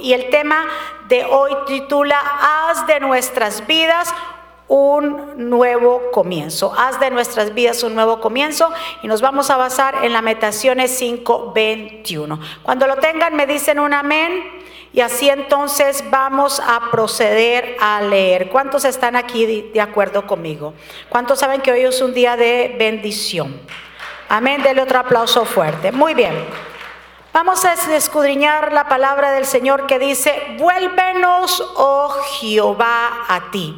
Y el tema de hoy titula Haz de nuestras vidas un nuevo comienzo. Haz de nuestras vidas un nuevo comienzo y nos vamos a basar en la Metaciones 5:21. Cuando lo tengan me dicen un amén y así entonces vamos a proceder a leer. ¿Cuántos están aquí de acuerdo conmigo? ¿Cuántos saben que hoy es un día de bendición? Amén, dele otro aplauso fuerte. Muy bien. Vamos a escudriñar la palabra del Señor que dice, vuélvenos, oh Jehová, a ti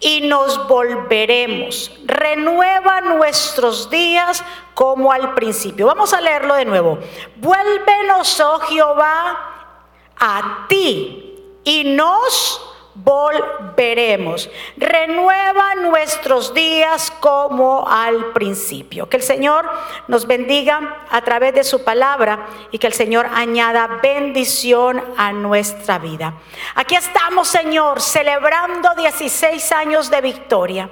y nos volveremos. Renueva nuestros días como al principio. Vamos a leerlo de nuevo. Vuélvenos, oh Jehová, a ti y nos volveremos. Renueva nuestros días como al principio. Que el Señor nos bendiga a través de su palabra y que el Señor añada bendición a nuestra vida. Aquí estamos, Señor, celebrando 16 años de victoria.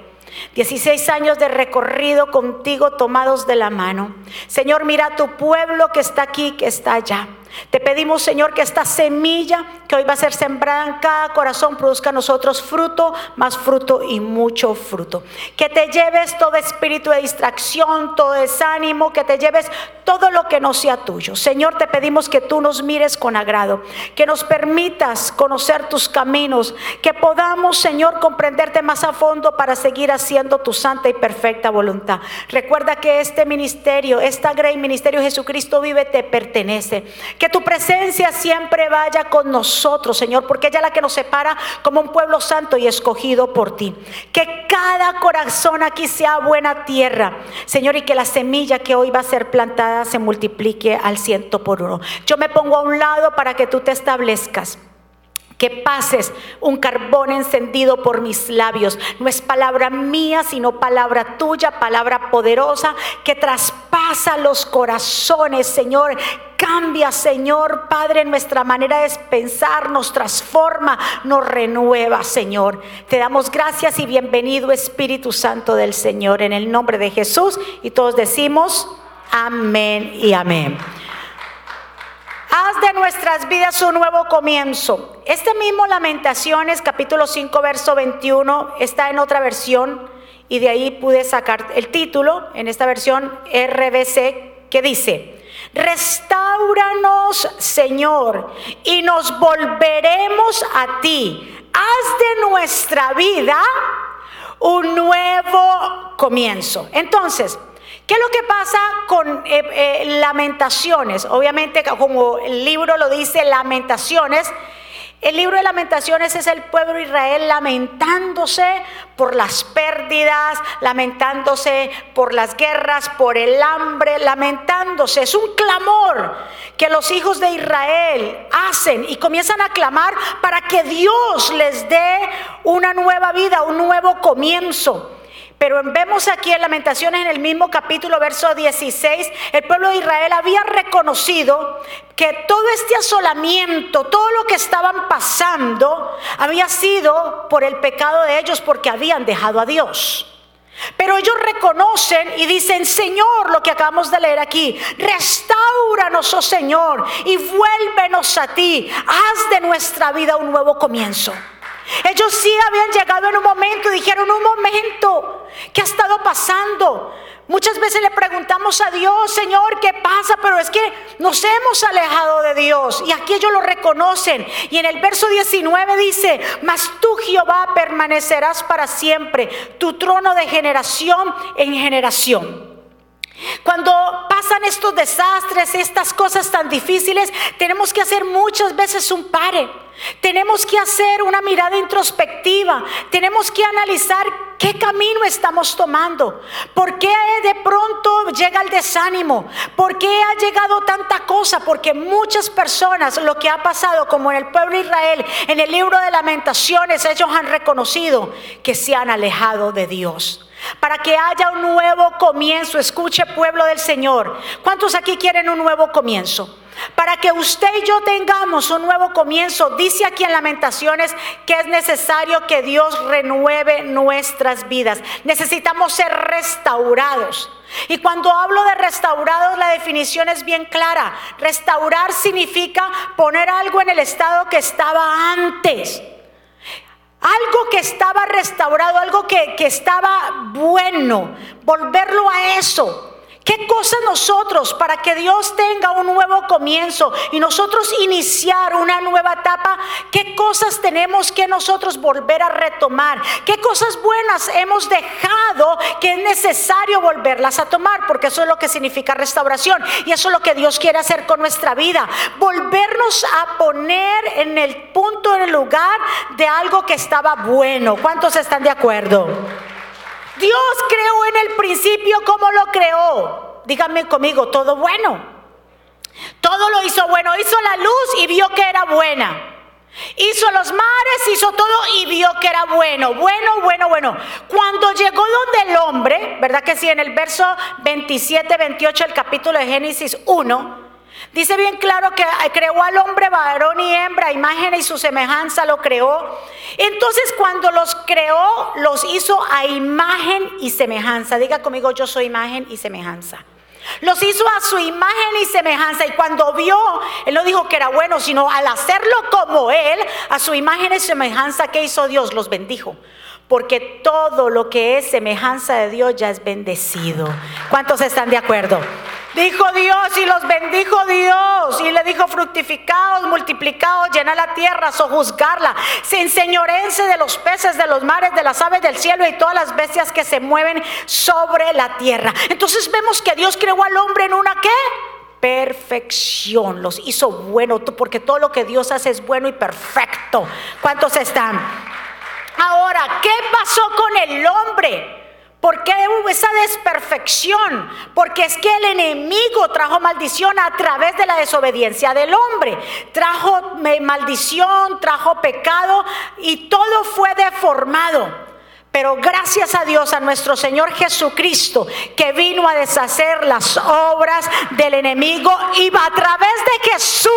16 años de recorrido contigo tomados de la mano. Señor, mira tu pueblo que está aquí, que está allá. Te pedimos, Señor, que esta semilla que hoy va a ser sembrada en cada corazón produzca a nosotros fruto, más fruto y mucho fruto. Que te lleves todo espíritu de distracción, todo desánimo, que te lleves todo lo que no sea tuyo. Señor, te pedimos que tú nos mires con agrado, que nos permitas conocer tus caminos, que podamos, Señor, comprenderte más a fondo para seguir haciendo tu santa y perfecta voluntad. Recuerda que este ministerio, esta gran ministerio Jesucristo vive, te pertenece. Tu presencia siempre vaya con nosotros, Señor, porque ella es la que nos separa como un pueblo santo y escogido por ti. Que cada corazón aquí sea buena tierra, Señor, y que la semilla que hoy va a ser plantada se multiplique al ciento por uno. Yo me pongo a un lado para que tú te establezcas. Que pases un carbón encendido por mis labios. No es palabra mía, sino palabra tuya, palabra poderosa que traspasa los corazones, Señor. Cambia, Señor, Padre, nuestra manera de pensar, nos transforma, nos renueva, Señor. Te damos gracias y bienvenido, Espíritu Santo del Señor, en el nombre de Jesús. Y todos decimos, amén y amén. Haz de nuestras vidas un nuevo comienzo. Este mismo Lamentaciones, capítulo 5, verso 21, está en otra versión y de ahí pude sacar el título en esta versión RBC que dice, restauranos Señor y nos volveremos a ti. Haz de nuestra vida un nuevo comienzo. Entonces, ¿Qué es lo que pasa con eh, eh, lamentaciones? Obviamente, como el libro lo dice, lamentaciones. El libro de lamentaciones es el pueblo de Israel lamentándose por las pérdidas, lamentándose por las guerras, por el hambre, lamentándose. Es un clamor que los hijos de Israel hacen y comienzan a clamar para que Dios les dé una nueva vida, un nuevo comienzo. Pero vemos aquí en Lamentaciones, en el mismo capítulo, verso 16, el pueblo de Israel había reconocido que todo este asolamiento, todo lo que estaban pasando, había sido por el pecado de ellos, porque habían dejado a Dios. Pero ellos reconocen y dicen, Señor, lo que acabamos de leer aquí, restauranos, oh Señor, y vuélvenos a ti, haz de nuestra vida un nuevo comienzo. Ellos sí habían llegado en un momento y dijeron, un momento, ¿qué ha estado pasando? Muchas veces le preguntamos a Dios, Señor, ¿qué pasa? Pero es que nos hemos alejado de Dios y aquí ellos lo reconocen. Y en el verso 19 dice, mas tú Jehová permanecerás para siempre, tu trono de generación en generación. Cuando pasan estos desastres, estas cosas tan difíciles, tenemos que hacer muchas veces un pare. Tenemos que hacer una mirada introspectiva. Tenemos que analizar qué camino estamos tomando. ¿Por qué de pronto llega el desánimo? ¿Por qué ha llegado tanta cosa? Porque muchas personas, lo que ha pasado, como en el pueblo de Israel, en el libro de lamentaciones, ellos han reconocido que se han alejado de Dios para que haya un nuevo comienzo. Escuche pueblo del Señor. ¿Cuántos aquí quieren un nuevo comienzo? Para que usted y yo tengamos un nuevo comienzo, dice aquí en Lamentaciones que es necesario que Dios renueve nuestras vidas. Necesitamos ser restaurados. Y cuando hablo de restaurados, la definición es bien clara. Restaurar significa poner algo en el estado que estaba antes. Algo que estaba restaurado, algo que, que estaba bueno, volverlo a eso. ¿Qué cosas nosotros para que Dios tenga un nuevo comienzo y nosotros iniciar una nueva etapa? ¿Qué cosas tenemos que nosotros volver a retomar? ¿Qué cosas buenas hemos dejado que es necesario volverlas a tomar? Porque eso es lo que significa restauración y eso es lo que Dios quiere hacer con nuestra vida. Volvernos a poner en el punto, en el lugar de algo que estaba bueno. ¿Cuántos están de acuerdo? Dios creó en el principio como lo creó. Díganme conmigo, todo bueno. Todo lo hizo bueno. Hizo la luz y vio que era buena. Hizo los mares, hizo todo y vio que era bueno, bueno, bueno, bueno. Cuando llegó donde el hombre, ¿verdad que sí? En el verso 27, 28 del capítulo de Génesis 1, Dice bien claro que creó al hombre varón y hembra, imagen y su semejanza lo creó. Entonces cuando los creó, los hizo a imagen y semejanza. Diga conmigo, yo soy imagen y semejanza. Los hizo a su imagen y semejanza. Y cuando vio, él no dijo que era bueno, sino al hacerlo como él, a su imagen y semejanza, ¿qué hizo Dios? Los bendijo. Porque todo lo que es semejanza de Dios ya es bendecido. ¿Cuántos están de acuerdo? Dijo Dios y los bendijo Dios y le dijo fructificados, multiplicados, llena la tierra, sojuzgarla, se enseñorense de los peces, de los mares, de las aves del cielo y todas las bestias que se mueven sobre la tierra. Entonces vemos que Dios creó al hombre en una qué? Perfección, los hizo bueno, porque todo lo que Dios hace es bueno y perfecto. ¿Cuántos están? Ahora, ¿qué pasó con el hombre? ¿Por qué hubo esa desperfección? Porque es que el enemigo trajo maldición a través de la desobediencia del hombre. Trajo maldición, trajo pecado y todo fue deformado. Pero gracias a Dios, a nuestro Señor Jesucristo, que vino a deshacer las obras del enemigo y a través de Jesús,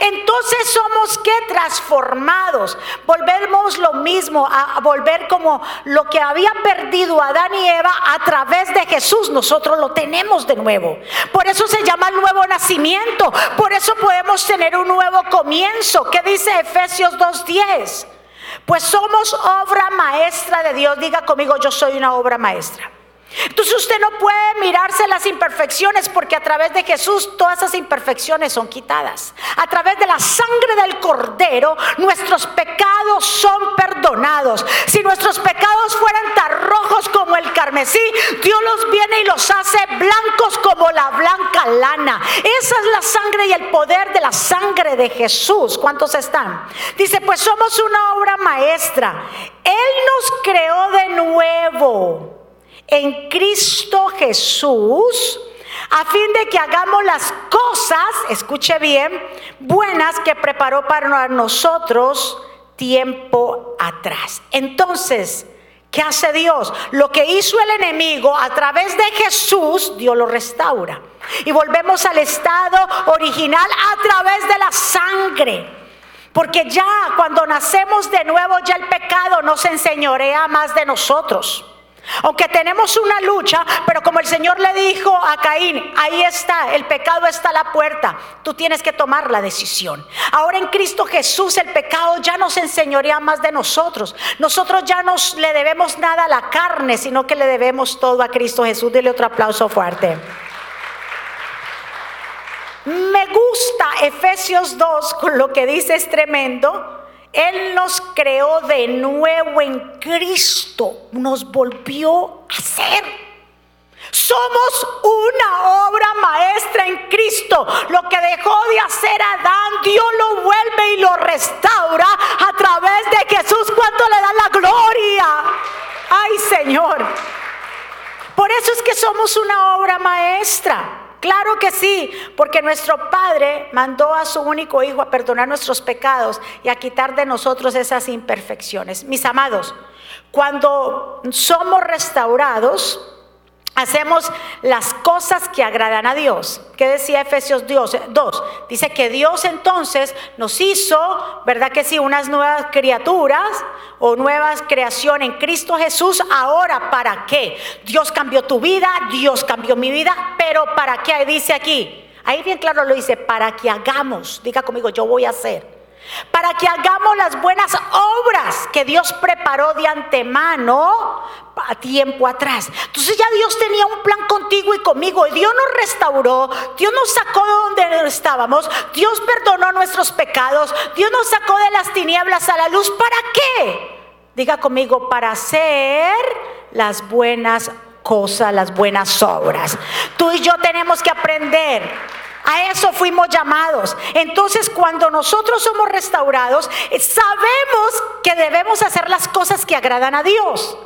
entonces somos que transformados. Volvemos lo mismo, a, volver como lo que había perdido Adán y Eva a través de Jesús, nosotros lo tenemos de nuevo. Por eso se llama el nuevo nacimiento, por eso podemos tener un nuevo comienzo. ¿Qué dice Efesios 2.10? Pues somos obra maestra de Dios. Diga conmigo, yo soy una obra maestra. Entonces usted no puede mirarse las imperfecciones porque a través de Jesús todas esas imperfecciones son quitadas. A través de la sangre del cordero nuestros pecados son perdonados. Si nuestros pecados fueran tan rojos como el carmesí, Dios los viene y los hace blancos como la blanca lana. Esa es la sangre y el poder de la sangre de Jesús. ¿Cuántos están? Dice, pues somos una obra maestra. Él nos creó de nuevo en Cristo Jesús, a fin de que hagamos las cosas, escuche bien, buenas que preparó para nosotros tiempo atrás. Entonces, ¿qué hace Dios? Lo que hizo el enemigo a través de Jesús, Dios lo restaura. Y volvemos al estado original a través de la sangre. Porque ya cuando nacemos de nuevo, ya el pecado no se enseñorea más de nosotros. Aunque tenemos una lucha, pero como el Señor le dijo a Caín, ahí está, el pecado está a la puerta, tú tienes que tomar la decisión. Ahora en Cristo Jesús el pecado ya no se enseñorea más de nosotros. Nosotros ya no le debemos nada a la carne, sino que le debemos todo a Cristo Jesús. Dile otro aplauso fuerte. Me gusta Efesios 2 con lo que dice es tremendo él nos creó de nuevo en Cristo, nos volvió a ser. Somos una obra maestra en Cristo. Lo que dejó de hacer Adán, Dios lo vuelve y lo restaura a través de Jesús cuando le da la gloria. Ay Señor. Por eso es que somos una obra maestra. Claro que sí, porque nuestro Padre mandó a su único Hijo a perdonar nuestros pecados y a quitar de nosotros esas imperfecciones. Mis amados, cuando somos restaurados, hacemos las cosas que agradan a Dios. ¿Qué decía Efesios 2? Dice que Dios entonces nos hizo, ¿verdad que sí? Unas nuevas criaturas o nuevas creación en Cristo Jesús. Ahora, ¿para qué? Dios cambió tu vida, Dios cambió mi vida, pero ¿para qué? Dice aquí. Ahí bien claro lo dice, para que hagamos, diga conmigo, yo voy a hacer para que hagamos las buenas obras que Dios preparó de antemano a tiempo atrás. Entonces ya Dios tenía un plan contigo y conmigo. Y Dios nos restauró, Dios nos sacó de donde estábamos, Dios perdonó nuestros pecados, Dios nos sacó de las tinieblas a la luz. ¿Para qué? Diga conmigo, para hacer las buenas cosas, las buenas obras. Tú y yo tenemos que aprender a eso fuimos llamados. Entonces cuando nosotros somos restaurados, eh, sabemos que debemos hacer las cosas que agradan a Dios.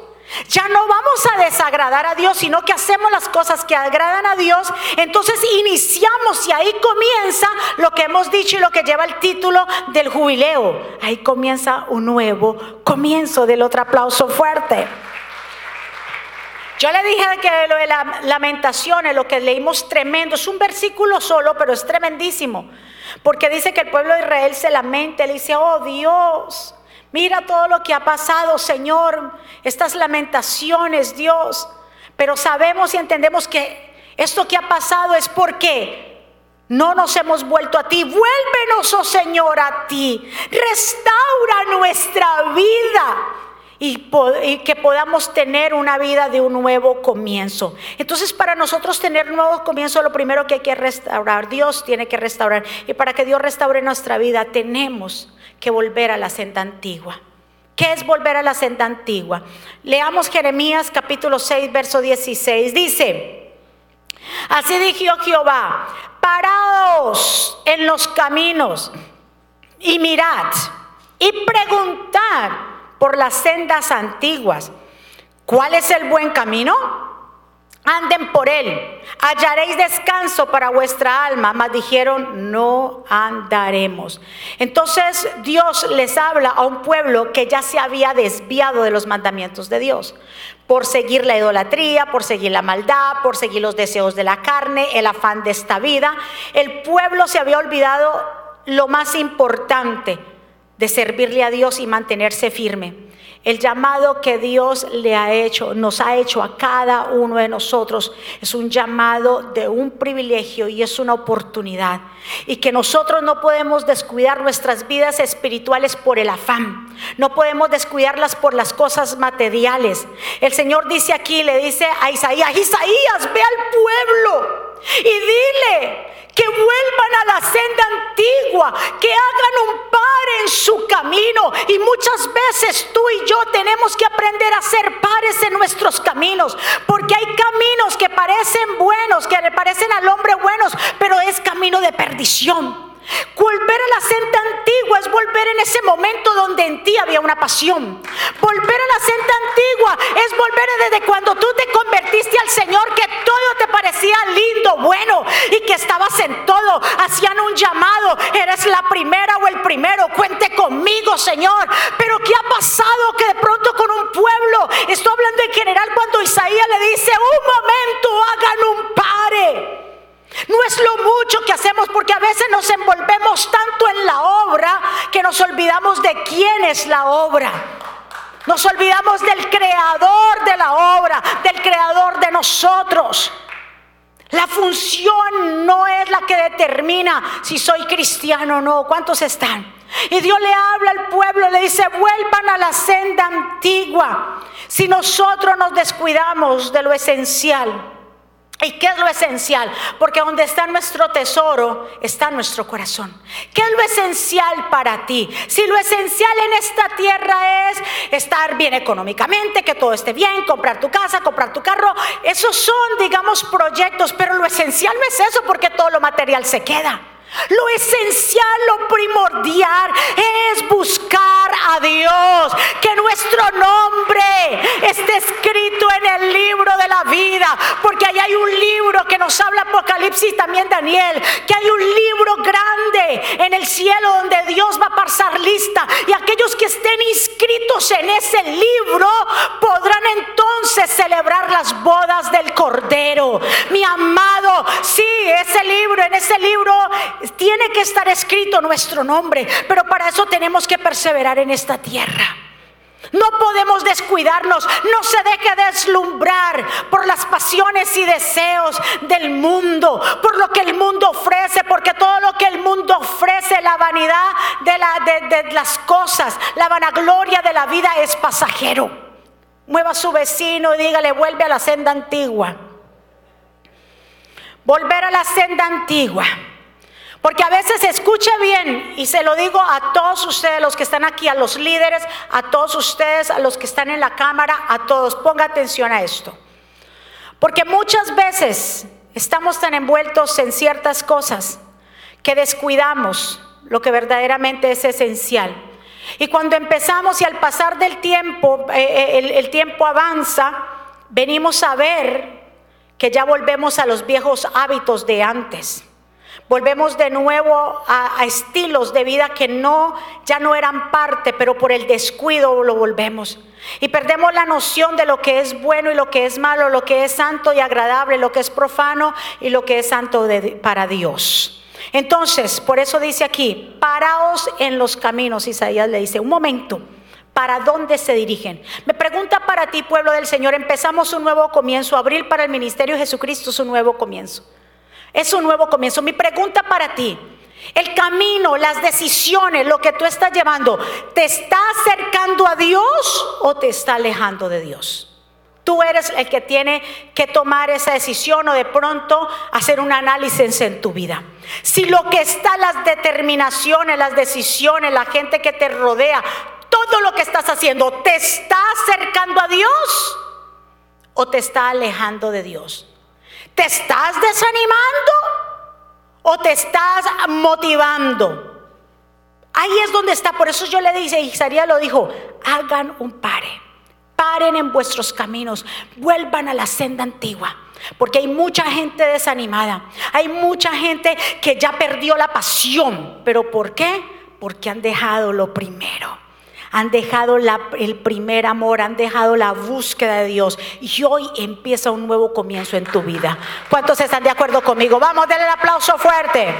Ya no vamos a desagradar a Dios, sino que hacemos las cosas que agradan a Dios. Entonces iniciamos y ahí comienza lo que hemos dicho y lo que lleva el título del jubileo. Ahí comienza un nuevo comienzo del otro aplauso fuerte. Yo le dije que lo de la lamentaciones, lo que leímos tremendo, es un versículo solo, pero es tremendísimo. Porque dice que el pueblo de Israel se lamenta, le dice, oh Dios, mira todo lo que ha pasado, Señor, estas lamentaciones, Dios. Pero sabemos y entendemos que esto que ha pasado es porque no nos hemos vuelto a ti. Vuélvenos, oh Señor, a ti. Restaura nuestra vida y, que podamos tener una vida de un nuevo comienzo. Entonces, para nosotros tener un nuevo comienzo, lo primero que hay que restaurar, Dios tiene que restaurar. Y para que Dios restaure nuestra vida, tenemos que volver a la senda antigua. ¿Qué es volver a la senda antigua? Leamos Jeremías capítulo 6, verso 16. Dice, así dijo Jehová, paraos en los caminos y mirad y preguntad por las sendas antiguas. ¿Cuál es el buen camino? Anden por él, hallaréis descanso para vuestra alma. Mas dijeron, no andaremos. Entonces Dios les habla a un pueblo que ya se había desviado de los mandamientos de Dios. Por seguir la idolatría, por seguir la maldad, por seguir los deseos de la carne, el afán de esta vida. El pueblo se había olvidado lo más importante, de servirle a Dios y mantenerse firme. El llamado que Dios le ha hecho, nos ha hecho a cada uno de nosotros, es un llamado de un privilegio y es una oportunidad. Y que nosotros no podemos descuidar nuestras vidas espirituales por el afán. No podemos descuidarlas por las cosas materiales. El Señor dice aquí, le dice a Isaías, Isaías, ve al pueblo y dile, que vuelvan a la senda antigua, que hagan un par en su camino. Y muchas veces tú y yo tenemos que aprender a ser pares en nuestros caminos, porque hay caminos que parecen buenos, que le parecen al hombre buenos, pero es camino de perdición. Volver a la senda antigua es volver en ese momento donde en ti había una pasión. Volver a la senda antigua es volver desde cuando tú te convertiste al Señor, que todo te parecía lindo, bueno, y que estabas en todo. Hacían un llamado, eres la primera o el primero, cuente conmigo, Señor. Pero ¿qué ha pasado que de pronto con un pueblo, estoy hablando en general cuando Isaías le dice, un momento, hagan un pare. No es lo mucho que hacemos porque a veces nos envolvemos tanto en la obra que nos olvidamos de quién es la obra. Nos olvidamos del creador de la obra, del creador de nosotros. La función no es la que determina si soy cristiano o no. ¿Cuántos están? Y Dios le habla al pueblo, le dice, vuelvan a la senda antigua. Si nosotros nos descuidamos de lo esencial, ¿Y qué es lo esencial? Porque donde está nuestro tesoro está nuestro corazón. ¿Qué es lo esencial para ti? Si lo esencial en esta tierra es estar bien económicamente, que todo esté bien, comprar tu casa, comprar tu carro, esos son, digamos, proyectos, pero lo esencial no es eso porque todo lo material se queda. Lo esencial, lo primordial es buscar a Dios. Que nuestro nombre esté escrito en el libro de la vida. Porque ahí hay un libro que nos habla Apocalipsis también Daniel. Que hay un libro en el cielo donde Dios va a pasar lista. Y aquellos que estén inscritos en ese libro podrán entonces celebrar las bodas del Cordero. Mi amado, sí, ese libro, en ese libro tiene que estar escrito nuestro nombre, pero para eso tenemos que perseverar en esta tierra. No podemos descuidarnos, no se deje deslumbrar por las pasiones y deseos del mundo, por lo que el mundo ofrece, porque todo lo que el mundo ofrece, la vanidad de, la, de, las cosas, la vanagloria de la vida es pasajero. Mueva a su vecino y dígale, vuelve a la senda antigua. Volver a la senda antigua. Porque a veces escuche bien, y se lo digo a todos ustedes, los que están aquí, a los líderes, a todos ustedes, a los que están en la cámara, a todos, ponga atención a esto. Porque muchas veces estamos tan envueltos en ciertas cosas que descuidamos lo que verdaderamente es esencial. Y cuando empezamos y al pasar del tiempo, eh, eh, el tiempo avanza, venimos a ver que ya volvemos a los viejos hábitos de antes. Volvemos de nuevo a, estilos de vida que no, ya no eran parte, pero por el descuido lo volvemos. Y perdemos la noción de lo que es bueno y lo que es malo, lo que es santo y agradable, lo que es profano y lo que es santo para Dios. Entonces, por eso dice aquí, paraos en los caminos. Isaías le dice, un momento, ¿para dónde se dirigen? Me pregunta para ti, pueblo del Señor, empezamos un nuevo comienzo, abril para el ministerio de Jesucristo es un nuevo comienzo. Es un nuevo comienzo. Mi pregunta para ti, el camino, las decisiones, lo que tú estás llevando, ¿te está acercando a Dios o te está alejando de Dios? Tú eres el que tiene que tomar esa decisión o de pronto hacer un análisis en tu vida. Si lo que está, las determinaciones, las decisiones, la gente que te rodea, todo lo que estás haciendo, ¿te está acercando a Dios o te está alejando de Dios? ¿Te estás desanimando o te estás motivando? Ahí es donde está. Por eso yo le dije, Isaías lo dijo, hagan un pare. Paren en vuestros caminos, vuelvan a la senda antigua. Porque hay mucha gente desanimada. Hay mucha gente que ya perdió la pasión. ¿Pero por qué? Porque han dejado lo primero han dejado el primer amor, han dejado la búsqueda de Dios y hoy empieza un nuevo comienzo en tu vida. ¿Cuántos están de acuerdo conmigo? Vamos, denle el aplauso fuerte.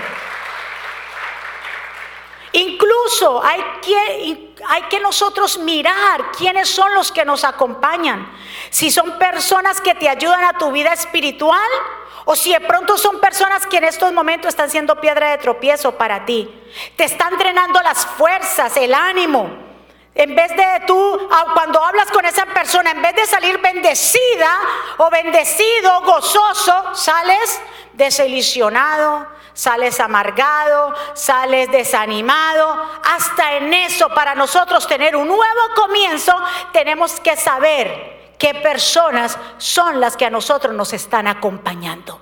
Incluso hay que, hay que nosotros mirar quiénes son los que nos acompañan. Si son personas que te ayudan a tu vida espiritual o si de pronto son personas que en estos momentos están siendo piedra de tropiezo para ti. Te están drenando las fuerzas, el ánimo. En vez de tú, cuando hablas con esa persona, en vez de salir bendecida o bendecido, gozoso, sales desilusionado, sales amargado, sales desanimado. Hasta en eso, para nosotros tener un nuevo comienzo, tenemos que saber qué personas son las que a nosotros nos están acompañando.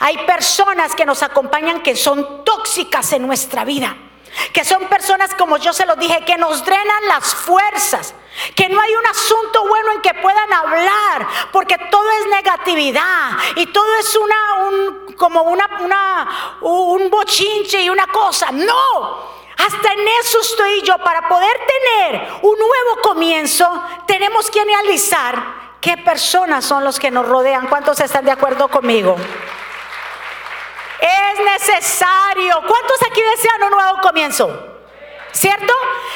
Hay personas que nos acompañan que son tóxicas en nuestra vida que son personas como yo se lo dije, que nos drenan las fuerzas, que no hay un asunto bueno en que puedan hablar, porque todo es negatividad y todo es una, un, como una, una, un bochinche y una cosa. No, hasta en eso estoy yo. Para poder tener un nuevo comienzo, tenemos que analizar qué personas son los que nos rodean. ¿Cuántos están de acuerdo conmigo? Es necesario. ¿Cuántos aquí desean un nuevo comienzo? ¿Cierto?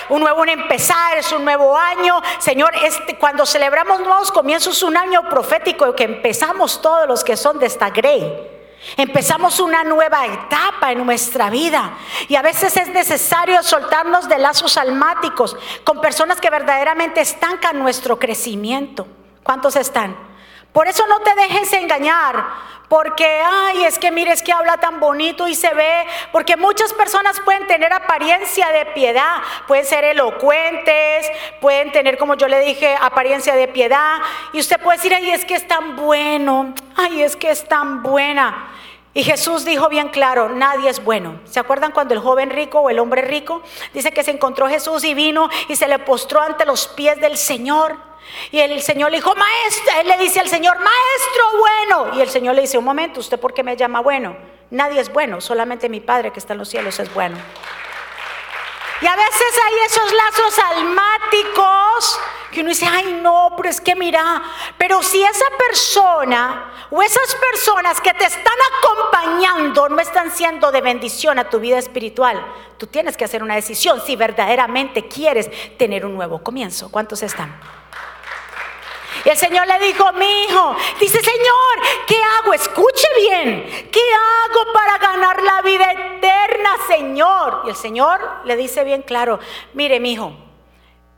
Un nuevo empezar, es un nuevo año. Señor, este, cuando celebramos nuevos comienzos, un año profético que empezamos todos los que son de esta grey. Empezamos una nueva etapa en nuestra vida y a veces es necesario soltarnos de lazos almáticos con personas que verdaderamente estancan nuestro crecimiento. ¿Cuántos están? Por eso no te dejes engañar porque, ay, es que mires que habla tan bonito y se ve, porque muchas personas pueden tener apariencia de piedad, pueden ser elocuentes, pueden tener, como yo le dije, apariencia de piedad, y usted puede decir, ay, es que es tan bueno, ay, es que es tan buena. Y Jesús dijo bien claro, nadie es bueno. ¿Se acuerdan cuando el joven rico o el hombre rico dice que se encontró Jesús y vino y se le postró ante los pies del Señor? Y el Señor le dijo, maestro, él le dice al Señor, maestro bueno. Y el Señor le dice, un momento, ¿usted por qué me llama bueno? Nadie es bueno, solamente mi Padre que está en los cielos es bueno. Y a veces hay esos lazos almáticos Que uno dice, ay no, pero es que mira, pero si esa persona o esas personas que te están acompañando no están siendo de bendición a tu vida espiritual, tú tienes que hacer una decisión si verdaderamente quieres tener un nuevo comienzo. ¿Cuántos están? Y el Señor le dijo, mi hijo, dice, Señor, ¿qué hago? Escuche bien, ¿qué hago para ganar la vida eterna, Señor? Y el Señor le dice bien claro, mire, mi hijo,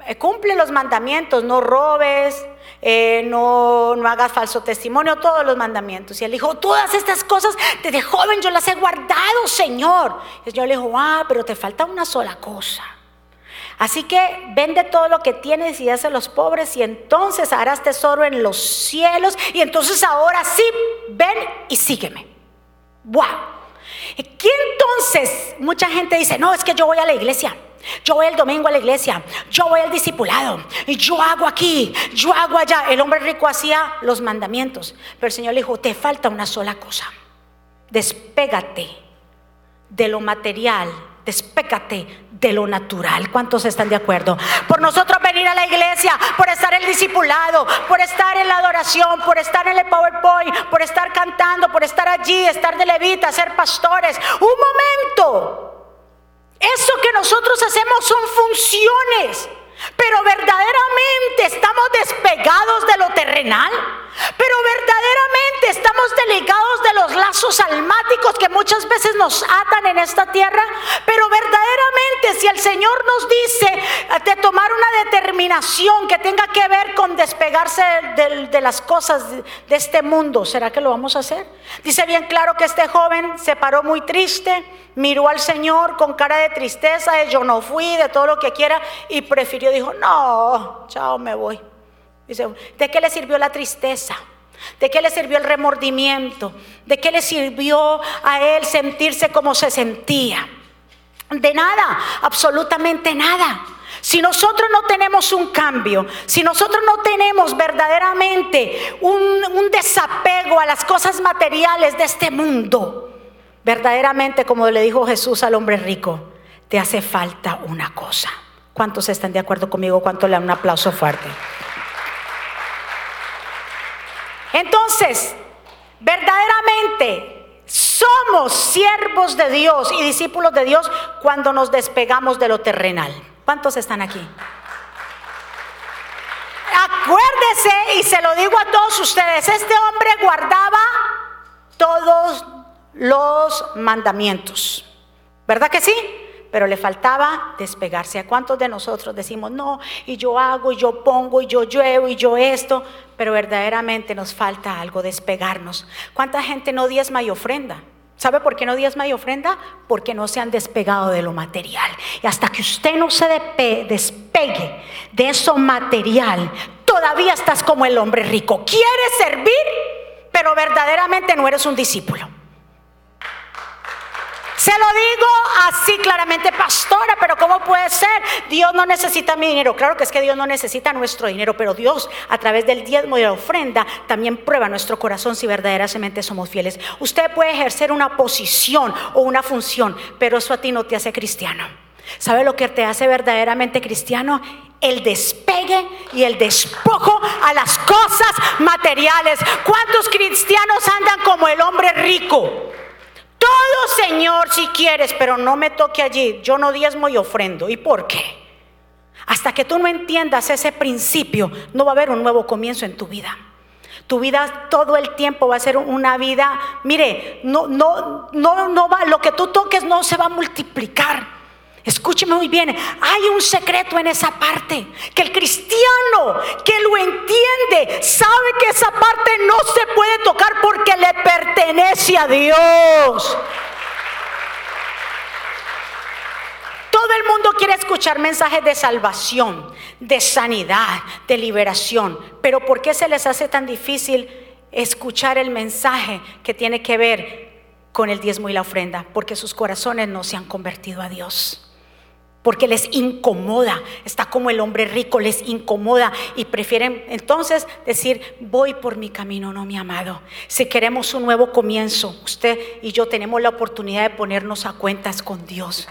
eh, cumple los mandamientos, no robes, eh, no, no hagas falso testimonio, todos los mandamientos. Y él dijo, todas estas cosas desde joven yo las he guardado, Señor. Y el Señor le dijo, ah, pero te falta una sola cosa. Así que vende todo lo que tienes y hace a los pobres y entonces harás tesoro en los cielos y entonces ahora sí, ven y sígueme. ¡Wow! ¿Qué entonces mucha gente dice, no, es que yo voy a la iglesia. Yo voy el domingo a la iglesia, yo voy al discipulado, y yo hago aquí, yo hago allá. El hombre rico hacía los mandamientos, pero el Señor le dijo, te falta una sola cosa. Despégate de lo material despécate de lo natural. ¿Cuántos están de acuerdo? Por nosotros venir a la iglesia, por estar el discipulado, por estar en la adoración, por estar en el PowerPoint, por estar cantando, por estar allí, estar de levita, ser pastores. Un momento. Eso que nosotros hacemos son funciones. Pero verdaderamente estamos despegados de lo terrenal. Pero verdaderamente estamos delegados de los lazos almáticos que muchas veces nos atan en esta tierra. Pero verdaderamente si el Señor nos dice de tomar una determinación que tenga que ver con despegarse de, de las cosas de este mundo, ¿será que lo vamos a hacer? Dice bien claro que este joven se paró muy triste, miró al Señor con cara de tristeza, de yo no fui, de todo lo que quiera, y prefirió, dijo, no, chao, me voy. Dice, ¿de qué le sirvió la tristeza? ¿De qué le sirvió el remordimiento? ¿De qué le sirvió a él sentirse como se sentía? De nada, absolutamente nada. Si nosotros no tenemos un cambio, si nosotros no tenemos verdaderamente un, un, desapego a las cosas materiales de este mundo, verdaderamente, como le dijo Jesús al hombre rico, te hace falta una cosa. ¿Cuántos están de acuerdo conmigo? ¿Cuántos le dan un aplauso fuerte? Entonces, verdaderamente somos siervos de Dios y discípulos de Dios cuando nos despegamos de lo terrenal. ¿Cuántos están aquí? Acuérdese, y se lo digo a todos ustedes, este hombre guardaba todos los mandamientos. ¿Verdad que sí? Pero le faltaba despegarse. ¿A cuántos de nosotros decimos, no, y yo hago, y yo pongo, y yo lluevo, y yo esto, pero verdaderamente nos falta algo, despegarnos? ¿Cuánta gente no diezma y ofrenda? ¿Sabe por qué no diezma y ofrenda? Porque no se han despegado de lo material. Y hasta que usted no se despegue de eso material, todavía estás como el hombre rico. Quieres servir, pero verdaderamente no eres un discípulo. Se lo digo así claramente, pastora, pero ¿cómo puede ser? Dios no necesita mi dinero. Claro que es que Dios no necesita nuestro dinero, pero Dios a través del diezmo y la ofrenda también prueba nuestro corazón si verdaderamente somos fieles. Usted puede ejercer una posición o una función, pero eso a ti no te hace cristiano. ¿Sabe lo que te hace verdaderamente cristiano? El despegue y el despojo a las cosas materiales. ¿Cuántos cristianos andan como el hombre rico? Todo, Señor, si quieres, pero no me toque allí. Yo no diezmo y ofrendo. ¿Y por qué? Hasta que tú no entiendas ese principio, no va a haber un nuevo comienzo en tu vida. Tu vida todo el tiempo va a ser una vida, mire, no, no, no, no va, lo que tú toques no se va a multiplicar. Escúcheme muy bien, hay un secreto en esa parte, que el cristiano que lo entiende sabe que esa parte no se puede tocar porque le pertenece a Dios. Todo el mundo quiere escuchar mensajes de salvación, de sanidad, de liberación, pero ¿por qué se les hace tan difícil escuchar el mensaje que tiene que ver con el diezmo y la ofrenda? Porque sus corazones no se han convertido a Dios porque les incomoda, está como el hombre rico, les incomoda y prefieren entonces decir, voy por mi camino, no mi amado. Si queremos un nuevo comienzo, usted y yo tenemos la oportunidad de ponernos a cuentas con Dios.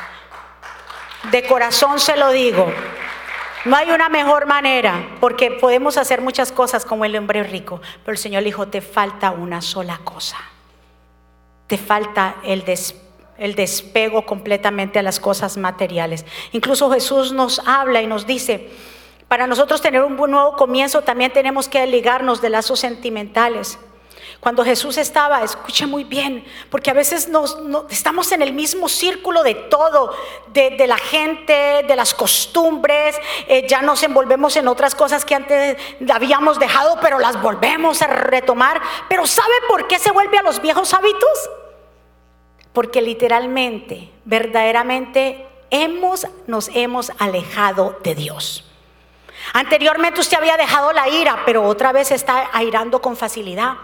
De corazón se lo digo. No hay una mejor manera, porque podemos hacer muchas cosas como el hombre rico, pero el Señor dijo, te falta una sola cosa. Te falta el, el despego completamente a las cosas materiales. Incluso Jesús nos habla y nos dice, para nosotros tener un nuevo comienzo también tenemos que ligarnos de lazos sentimentales. Cuando Jesús estaba, escucha muy bien, porque a veces nos, estamos en el mismo círculo de todo, de, la gente, de las costumbres, eh, ya nos envolvemos en otras cosas que antes habíamos dejado, pero las volvemos a retomar. Pero ¿sabe por qué se vuelve a los viejos hábitos? Porque literalmente, verdaderamente, hemos, nos hemos alejado de Dios. Anteriormente usted había dejado la ira, pero otra vez está airando con facilidad.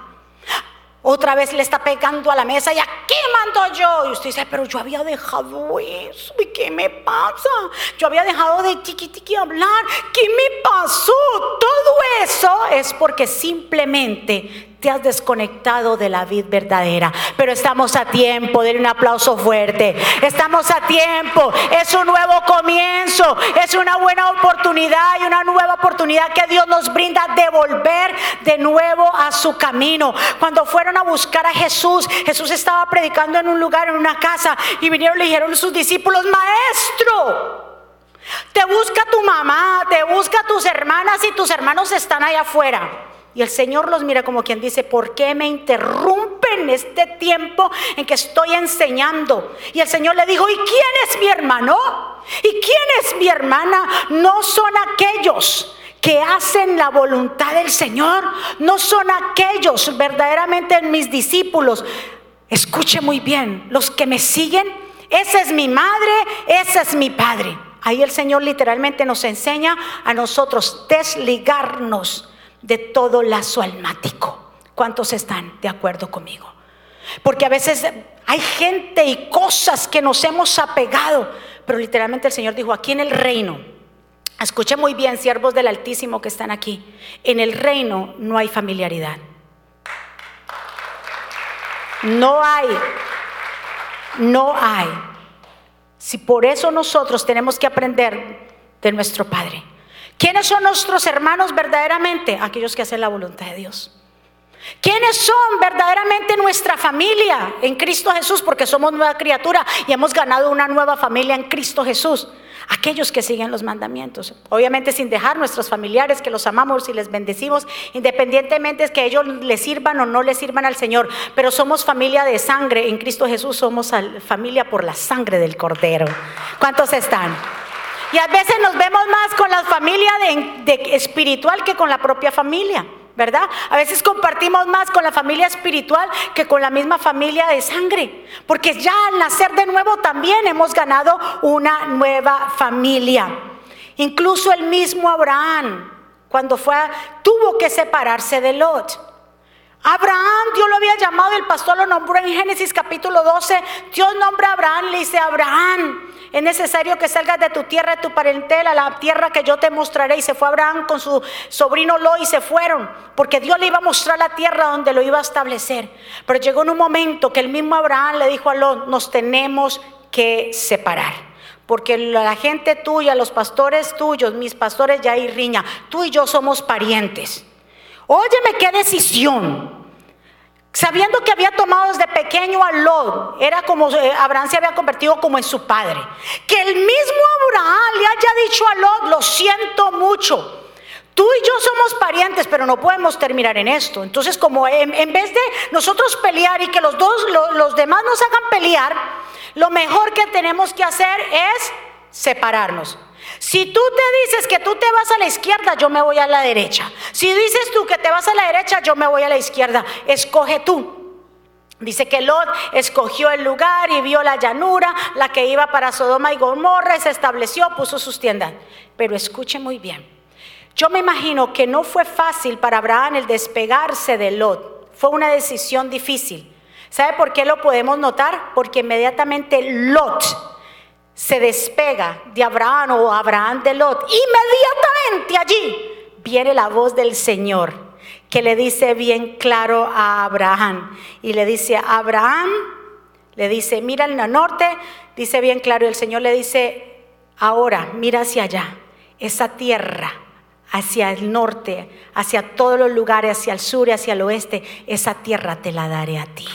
Otra vez le está pegando a la mesa y aquí mando yo. Y usted dice, pero yo había dejado eso. ¿Y qué me pasa? Yo había dejado de tiqui tiqui hablar. ¿Qué me pasó? Todo eso es porque simplemente te has desconectado de la vida verdadera. Pero estamos a tiempo, denle un aplauso fuerte. Estamos a tiempo, es un nuevo comienzo, es una buena oportunidad y una nueva oportunidad que Dios nos brinda de volver de nuevo a su camino. Cuando fueron a buscar a Jesús, Jesús estaba predicando en un lugar, en una casa, y vinieron y le dijeron sus discípulos, maestro. Te busca tu mamá, te busca tus hermanas y tus hermanos están allá afuera. Y el Señor los mira como quien dice, ¿por qué me interrumpen este tiempo en que estoy enseñando? Y el Señor le dijo, ¿y quién es mi hermano? ¿Y quién es mi hermana? No son aquellos que hacen la voluntad del Señor, no son aquellos verdaderamente mis discípulos. Escuche muy bien, los que me siguen, esa es mi madre, ese es mi padre. Ahí el Señor literalmente nos enseña a nosotros desligarnos de todo lazo almático. ¿Cuántos están de acuerdo conmigo? Porque a veces hay gente y cosas que nos hemos apegado, pero literalmente el Señor dijo, aquí en el reino, escuche muy bien, siervos del Altísimo que están aquí, en el reino no hay familiaridad. No hay, no hay. Si por eso nosotros tenemos que aprender de nuestro Padre. ¿Quiénes son nuestros hermanos verdaderamente? Aquellos que hacen la voluntad de Dios. ¿Quiénes son verdaderamente nuestra familia en Cristo Jesús? Porque somos nueva criatura y hemos ganado una nueva familia en Cristo Jesús. Aquellos que siguen los mandamientos. Obviamente sin dejar nuestros familiares que los amamos y les bendecimos, independientemente de que ellos les sirvan o no les sirvan al Señor. Pero somos familia de sangre. En Cristo Jesús somos familia por la sangre del Cordero. ¿Cuántos están? Y a veces nos vemos más con la familia espiritual que con la propia familia. ¿verdad? A veces compartimos más con la familia espiritual que con la misma familia de sangre, porque ya al nacer de nuevo también hemos ganado una nueva familia. Incluso el mismo Abraham, cuando fue, tuvo que separarse de Lot. Abraham, Dios lo había llamado, el pastor lo nombró en Génesis capítulo 12. Dios nombra a Abraham, le dice, Abraham, es necesario que salgas de tu tierra, de tu parentela, la tierra que yo te mostraré. Y se fue Abraham con su sobrino Lo y se fueron, porque Dios le iba a mostrar la tierra donde lo iba a establecer. Pero llegó en un momento que el mismo Abraham le dijo a Lot, nos tenemos que separar. Porque la gente tuya, los pastores tuyos, mis pastores ya hay riña, tú y yo somos parientes. Óyeme qué decisión. Sabiendo que había tomado desde pequeño a Lot, era como eh, Abraham se había convertido como en su padre. Que el mismo Abraham le haya dicho a Lot, lo siento mucho. Tú y yo somos parientes, pero no podemos terminar en esto. Entonces, como en, vez de nosotros pelear y que los dos, los demás nos hagan pelear, lo mejor que tenemos que hacer es separarnos. Si tú te dices que tú te vas a la izquierda, yo me voy a la derecha. Si dices tú que te vas a la derecha, yo me voy a la izquierda. Escoge tú. Dice que Lot escogió el lugar y vio la llanura, la que iba para Sodoma y Gomorra, se estableció, puso sus tiendas. Pero escuche muy bien. Yo me imagino que no fue fácil para Abraham el despegarse de Lot. Fue una decisión difícil. ¿Sabe por qué lo podemos notar? Porque inmediatamente Lot se despega de Abraham o Abraham de Lot, inmediatamente allí viene la voz del Señor que le dice bien claro a Abraham y le dice, Abraham, le dice, mira al norte, dice bien claro y el Señor le dice, ahora mira hacia allá. esa tierra hacia el norte, hacia todos los lugares, hacia el sur y hacia el oeste, esa tierra te la daré a ti.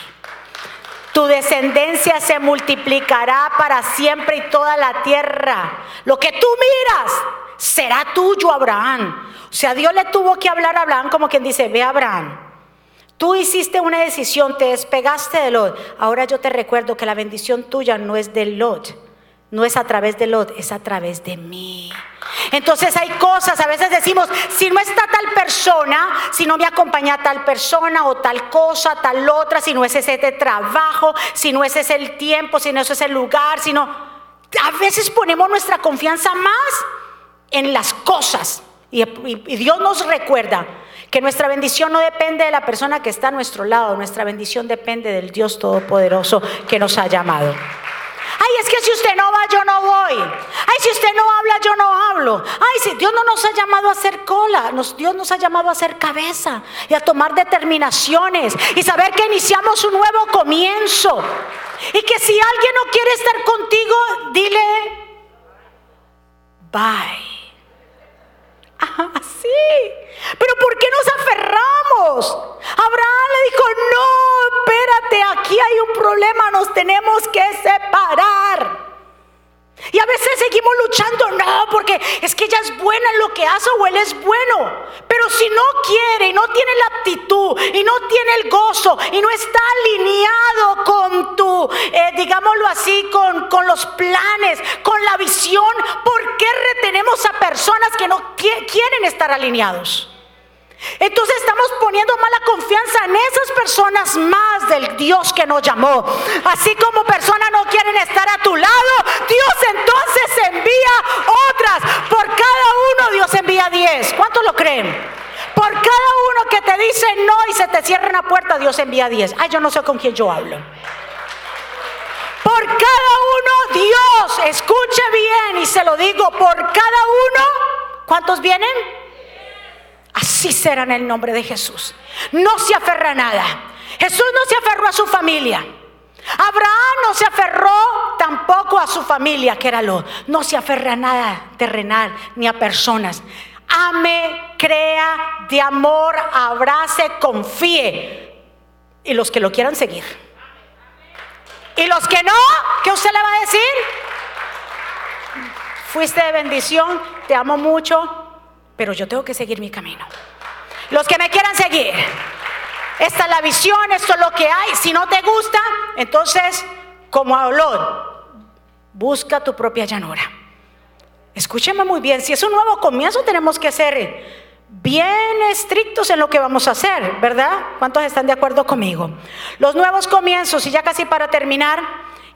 Tu descendencia se multiplicará para siempre y toda la tierra. Lo que tú miras será tuyo, Abraham. O sea, Dios le tuvo que hablar a Abraham como quien dice, ve Abraham. Tú hiciste una decisión, te despegaste de Lot. Ahora yo te recuerdo que la bendición tuya no es de Lot, no es a través de Lot, es a través de mí. Entonces hay cosas, a veces decimos, si no está tal persona, si no me acompaña tal persona o tal cosa, tal otra, si no es ese trabajo, si no es ese el tiempo, si no es ese el lugar, si no... A veces ponemos nuestra confianza más en las cosas. Y Dios nos recuerda que nuestra bendición no depende de la persona que está a nuestro lado, nuestra bendición depende del Dios Todopoderoso que nos ha llamado. Ay, es que si usted no va, yo no voy. Ay, si usted no habla, yo no hablo. Ay, si Dios no nos ha llamado a hacer cola, Dios nos ha llamado a hacer cabeza y a tomar determinaciones y saber que iniciamos un nuevo comienzo. Y que si alguien no quiere estar contigo, dile, bye. Así. Pero ¿por qué nos aferramos? Abraham le dijo, no, espérate, aquí hay un problema, nos tenemos que separar. Y a veces seguimos luchando, no, porque es que ella es buena en lo que hace o él es bueno. Pero si no quiere y no tiene la actitud y no tiene el gozo y no está alineado con tu, eh, digámoslo así, con, con los planes, con la visión, ¿por qué retenemos a personas que no quieren estar alineados? Entonces estamos poniendo mala confianza en esas personas más del Dios que nos llamó. Así como personas no quieren estar a tu lado, Dios entonces envía otras. Por cada uno Dios envía diez. ¿Cuántos lo creen? Por cada uno que te dice no y se te cierra una puerta, Dios envía diez. Ay, yo no sé con quién yo hablo. Por cada uno, Dios, escuche bien y se lo digo, por cada uno, ¿cuántos vienen? Así será en el nombre de Jesús. No se aferra a nada. Jesús no se aferró a su familia. Abraham no se aferró tampoco a su familia, que era lo. No se aferra a nada terrenal ni a personas. Ame, crea, de amor, abrace, confíe. Y los que lo quieran seguir. Y los que no, ¿qué usted le va a decir? Fuiste de bendición, te amo mucho, pero yo tengo que seguir mi camino. Los que me quieran seguir, esta es la visión, esto es lo que hay. Si no te gusta, entonces, como habló, busca tu propia llanura. Escúcheme muy bien, si es un nuevo comienzo tenemos que ser bien estrictos en lo que vamos a hacer, ¿verdad? ¿Cuántos están de acuerdo conmigo? Los nuevos comienzos, y ya casi para terminar,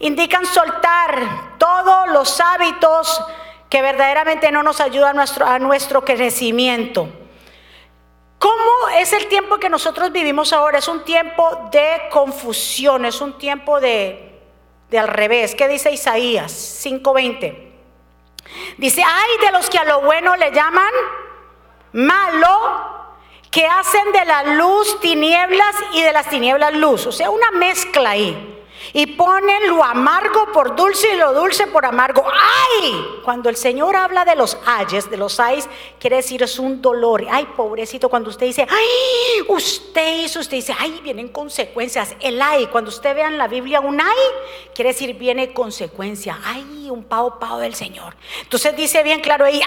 indican soltar todos los hábitos que verdaderamente no nos ayuda a nuestro, a nuestro crecimiento. ¿Cómo es el tiempo que nosotros vivimos ahora? Es un tiempo de confusión, es un tiempo de, de al revés. ¿Qué dice Isaías 5:20? Dice, ay de los que a lo bueno le llaman malo, que hacen de la luz tinieblas y de las tinieblas luz. O sea, una mezcla ahí. Y ponen lo amargo por dulce y lo dulce por amargo. ¡Ay! Cuando el Señor habla de los ayes, de los ayes, quiere decir es un dolor. ¡Ay, pobrecito! Cuando usted dice, ¡ay! Usted hizo, usted dice, ¡ay! Vienen consecuencias. El ay, cuando usted vea en la Biblia un ay, quiere decir viene consecuencia. ¡Ay! Un pao pao del Señor. Entonces dice bien claro ahí, ¡ay!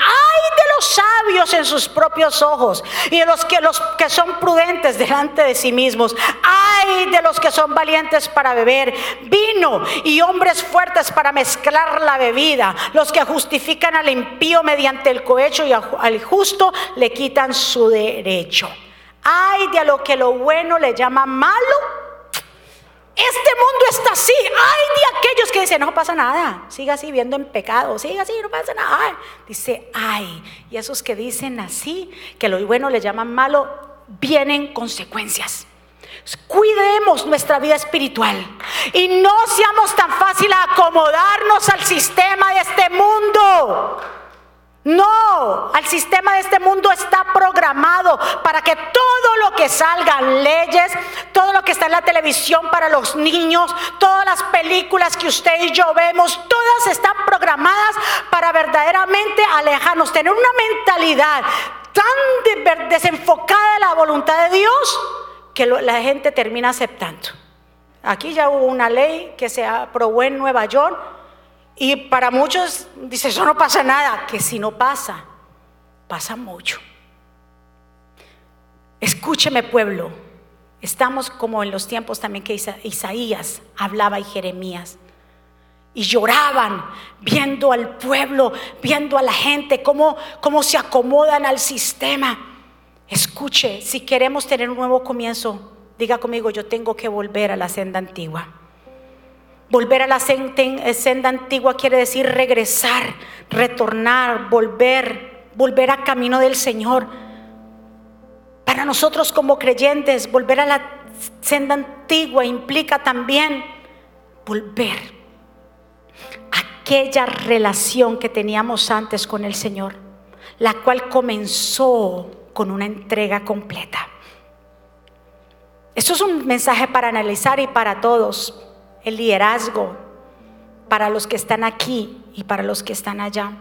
De los sabios en sus propios ojos y de los que, los que son prudentes delante de sí mismos. ¡Ay! De los que son valientes para beber vino y hombres fuertes para mezclar la bebida, los que justifican al impío mediante el cohecho y al justo le quitan su derecho. Ay de a lo que lo bueno le llama malo. Este mundo está así. Ay de aquellos que dicen, no pasa nada, siga así viendo en pecado, siga así, no pasa nada. Dice, ay, y esos que dicen así, que lo bueno le llaman malo, vienen consecuencias. Cuidemos nuestra vida espiritual y no seamos tan fácil a acomodarnos al sistema de este mundo. No, al sistema de este mundo está programado para que todo lo que salgan leyes, todo lo que está en la televisión para los niños, todas las películas que usted y yo vemos, todas están programadas para verdaderamente alejarnos, tener una mentalidad tan desenfocada de la voluntad de Dios que la gente termina aceptando. Aquí ya hubo una ley que se aprobó en Nueva York y para muchos dice, eso no pasa nada, que si no pasa, pasa mucho. Escúcheme pueblo, estamos como en los tiempos también que Isaías hablaba y Jeremías. Y lloraban viendo al pueblo, viendo a la gente, cómo, cómo se acomodan al sistema. Escuche, si queremos tener un nuevo comienzo, diga conmigo, yo tengo que volver a la senda antigua. Volver a la senda antigua quiere decir regresar, retornar, volver, volver a camino del Señor. Para nosotros como creyentes, volver a la senda antigua implica también volver a aquella relación que teníamos antes con el Señor, la cual comenzó con una entrega completa. Esto es un mensaje para analizar y para todos. El liderazgo, para los que están aquí y para los que están allá.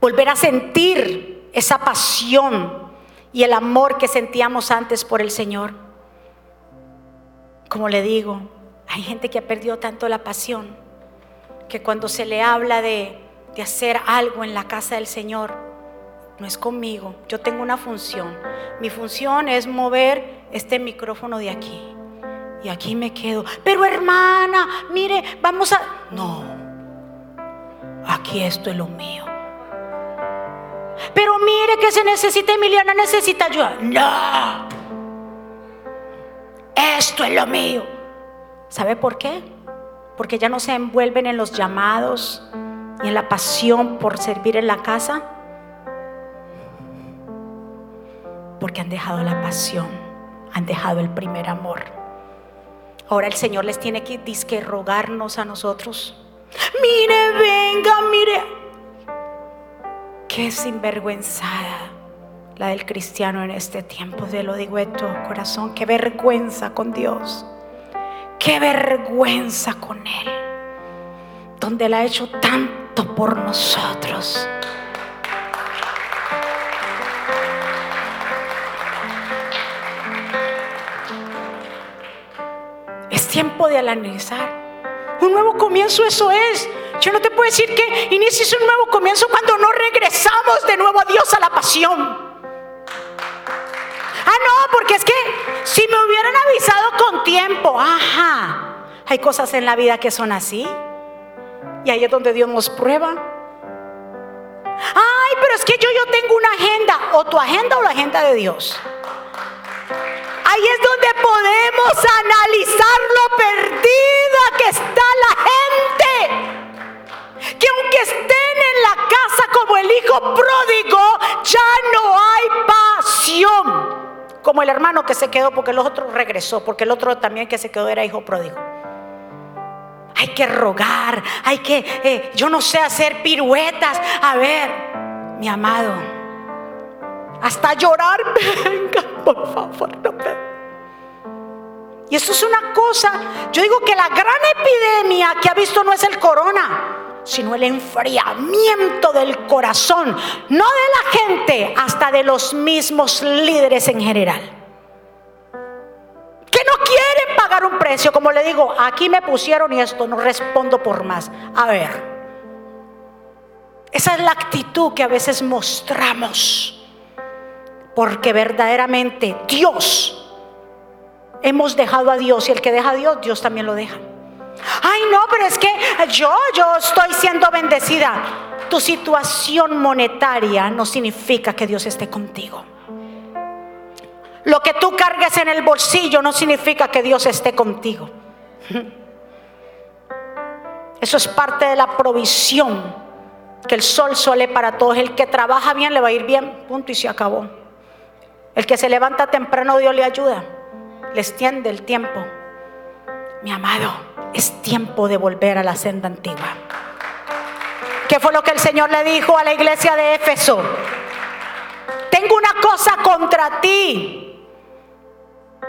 Volver a sentir esa pasión y el amor que sentíamos antes por el Señor. Como le digo, hay gente que ha perdido tanto la pasión que cuando se le habla de, de hacer algo en la casa del Señor, no es conmigo. Yo tengo una función. Mi función es mover este micrófono de aquí. Y aquí me quedo. Pero hermana, mire, vamos a... No. Aquí esto es lo mío. Pero mire que se necesita, Emiliana necesita ayuda. No. Esto es lo mío. ¿Sabe por qué? Porque ya no se envuelven en los llamados y en la pasión por servir en la casa porque han dejado la pasión, han dejado el primer amor. Ahora el Señor les tiene que disque rogarnos a nosotros. Mire, venga, mire. Qué sinvergüenzada la del cristiano en este tiempo. Te lo digo de todo corazón. Qué vergüenza con Dios. Qué vergüenza con Él. Donde Él ha hecho tanto por nosotros. Tiempo de analizar. Un nuevo comienzo eso es. Yo no te puedo decir que inicies un nuevo comienzo cuando no regresamos de nuevo a Dios a la pasión. Ah, no, porque es que si me hubieran avisado con tiempo, ajá, hay cosas en la vida que son así. Y ahí es donde Dios nos prueba. Ay, pero es que yo, yo tengo una agenda, o tu agenda o la agenda de Dios. Ahí es donde podemos analizar lo perdida que está la gente. Que aunque estén en la casa como el hijo pródigo, ya no hay pasión. Como el hermano que se quedó porque el otro regresó, porque el otro también que se quedó era hijo pródigo. Hay que rogar, hay que, eh, yo no sé hacer piruetas. A ver, mi amado, hasta llorar, venga, por favor, no me... Y eso es una cosa, yo digo que la gran epidemia que ha visto no es el corona, sino el enfriamiento del corazón, no de la gente, hasta de los mismos líderes en general. Que no quieren pagar un precio, como le digo, aquí me pusieron y esto no respondo por más. A ver, esa es la actitud que a veces mostramos porque verdaderamente Dios, hemos dejado a Dios y el que deja a Dios, Dios también lo deja. Ay, no, pero es que yo, yo estoy siendo bendecida. Tu situación monetaria no significa que Dios esté contigo. Lo que tú cargues en el bolsillo no significa que Dios esté contigo. Eso es parte de la provisión que el sol suele para todos. El que trabaja bien le va a ir bien, punto y se acabó. El que se levanta temprano, Dios le ayuda, le extiende el tiempo. Mi amado, es tiempo de volver a la senda antigua. ¿Qué fue lo que el Señor le dijo a la iglesia de Éfeso? Tengo una cosa contra ti.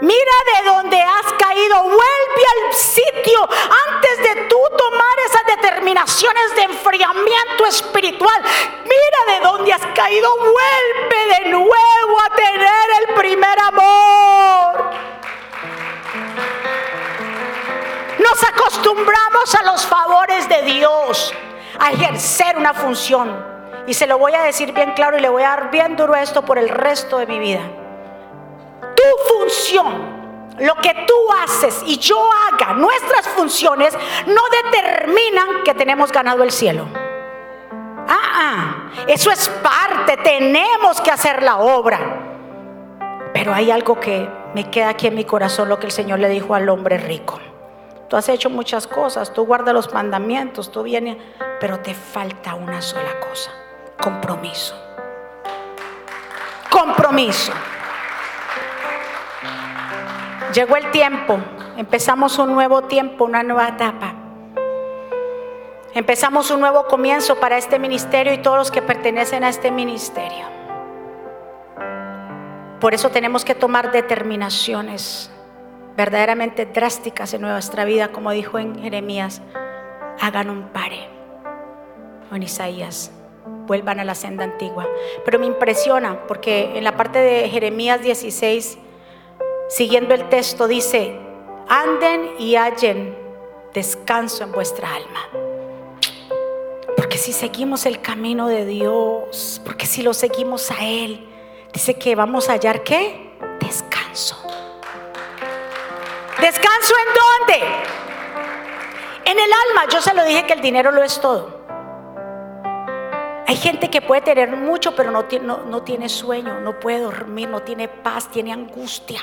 Mira de dónde has caído, vuelve al sitio antes de tú tomar esas determinaciones de enfriamiento espiritual. Mira de dónde has caído, vuelve de nuevo a tener el primer amor. Nos acostumbramos a los favores de Dios, a ejercer una función. Y se lo voy a decir bien claro y le voy a dar bien duro esto por el resto de mi vida. Tu función, lo que tú haces y yo haga, nuestras funciones, no determinan que tenemos ganado el cielo. Ah, ah, eso es parte, tenemos que hacer la obra. Pero hay algo que me queda aquí en mi corazón, lo que el Señor le dijo al hombre rico. Tú has hecho muchas cosas, tú guardas los mandamientos, tú vienes, pero te falta una sola cosa, compromiso. Compromiso. Llegó el tiempo, empezamos un nuevo tiempo, una nueva etapa. Empezamos un nuevo comienzo para este ministerio y todos los que pertenecen a este ministerio. Por eso tenemos que tomar determinaciones verdaderamente drásticas en nuestra vida, como dijo en Jeremías, hagan un pare. O en Isaías, vuelvan a la senda antigua. Pero me impresiona porque en la parte de Jeremías 16, siguiendo el texto, dice, anden y hallen descanso en vuestra alma. Porque si seguimos el camino de Dios, porque si lo seguimos a Él, dice que vamos a hallar qué? Descanso. ¿Descanso en dónde? En el alma. Yo se lo dije que el dinero lo es todo. Hay gente que puede tener mucho, pero no tiene, no, tiene sueño, no puede dormir, no tiene paz, tiene angustia.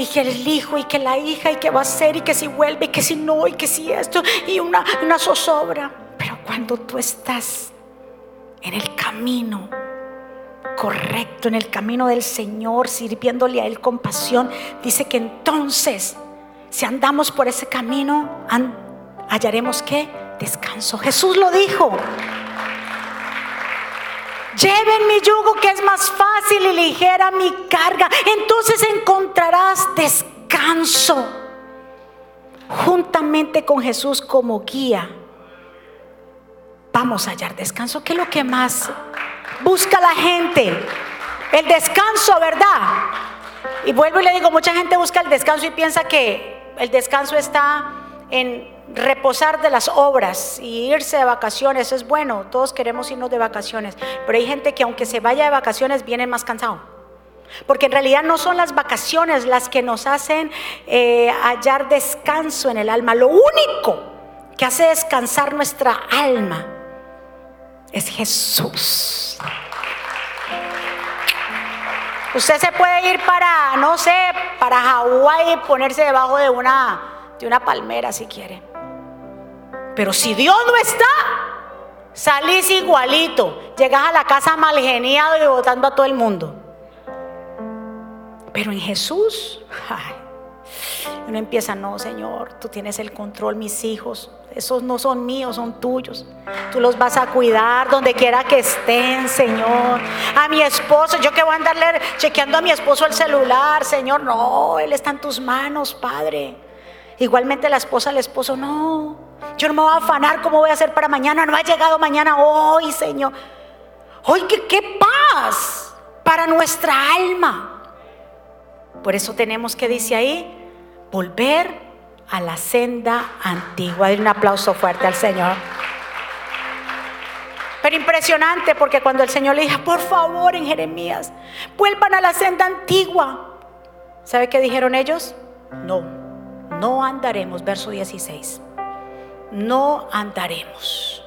Y que el hijo, y que la hija, y que va a ser, y que si vuelve, y que si no, y que si esto, y una, una zozobra. Pero cuando tú estás en el camino, correcto, en el camino del Señor, sirviéndole a Él con pasión, dice que entonces, si andamos por ese camino, hallaremos que descanso. Jesús lo dijo. Lleven mi yugo que es más fácil y ligera mi carga. Entonces encontrarás descanso juntamente con Jesús como guía. Vamos a hallar descanso. ¿Qué es lo que más busca la gente. El descanso, ¿verdad? Y vuelvo y le digo, mucha gente busca el descanso y piensa que el descanso está en reposar de las obras y irse de vacaciones. Es bueno, todos queremos irnos de vacaciones, pero hay gente que aunque se vaya de vacaciones viene más cansado. Porque en realidad no son las vacaciones las que nos hacen eh, hallar descanso en el alma. Lo único que hace descansar nuestra alma es Jesús. Usted se puede ir para, no sé, para Hawái y ponerse debajo de una, de una palmera si quiere. Pero si Dios no está, salís igualito. Llegas a la casa mal geniado y votando a todo el mundo. Pero en Jesús, ay, uno empieza, no, Señor, tú tienes el control, mis hijos, esos no son míos, son tuyos. Tú los vas a cuidar donde quiera que estén, Señor. A mi esposo, yo que voy a andarle chequeando a mi esposo el celular, Señor, no, él está en tus manos, Padre. Igualmente la esposa, el esposo, no, yo no me voy a afanar cómo voy a hacer para mañana, no ha llegado mañana hoy, Señor. Hoy, ¿qué, qué paz para nuestra alma. Por eso tenemos que, dice ahí, volver a la senda antigua. Denle un aplauso fuerte al Señor. Pero impresionante porque cuando el Señor le dijo, por favor en Jeremías, vuelvan a la senda antigua. ¿Sabe qué dijeron ellos? No, no andaremos, verso 16. No andaremos.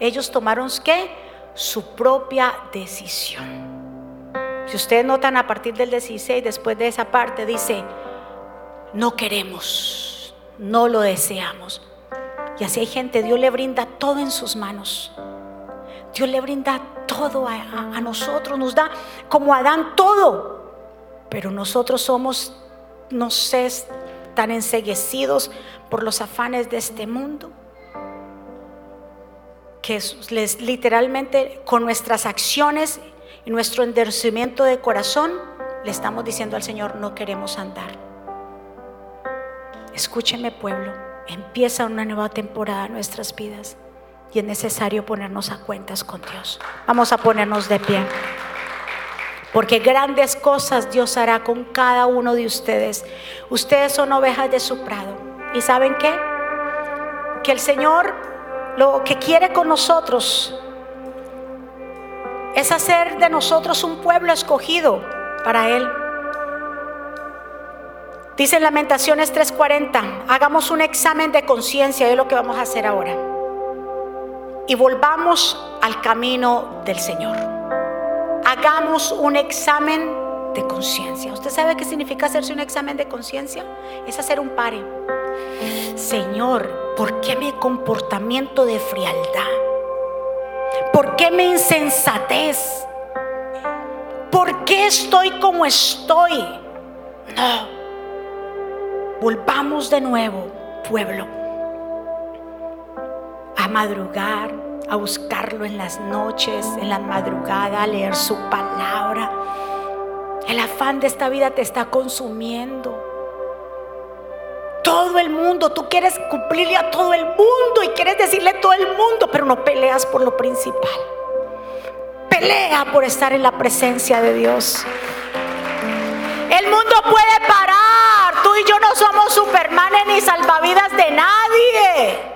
Ellos tomaron qué? Su propia decisión. Si ustedes notan a partir del 16, después de esa parte, dice, no queremos, no lo deseamos. Y así hay gente, Dios le brinda todo en sus manos. Dios le brinda todo a, nosotros, nos da como Adán todo. Pero nosotros somos, no sé, tan enseguecidos por los afanes de este mundo que literalmente con nuestras acciones y nuestro endurecimiento de corazón le estamos diciendo al Señor, no queremos andar. Escúcheme pueblo, empieza una nueva temporada en nuestras vidas y es necesario ponernos a cuentas con Dios. Vamos a ponernos de pie. Porque grandes cosas Dios hará con cada uno de ustedes. Ustedes son ovejas de su prado. ¿Y saben qué? Que el Señor lo que quiere con nosotros es hacer de nosotros un pueblo escogido para Él. Dice en Lamentaciones 3:40, hagamos un examen de conciencia, es lo que vamos a hacer ahora. Y volvamos al camino del Señor. Hagamos un examen de conciencia. ¿Usted sabe qué significa hacerse un examen de conciencia? Es hacer un pare. Señor, ¿por qué mi comportamiento de frialdad? ¿Por qué mi insensatez? ¿Por qué estoy como estoy? No. Volvamos de nuevo, pueblo, a madrugar, a buscarlo en las noches, en la madrugada, a leer su palabra. El afán de esta vida te está consumiendo. Todo el mundo, tú quieres cumplirle a todo el mundo y quieres decirle a todo el mundo, pero no peleas por lo principal. Pelea por estar en la presencia de Dios. El mundo puede parar. Tú y yo no somos supermanes ni salvavidas de nadie.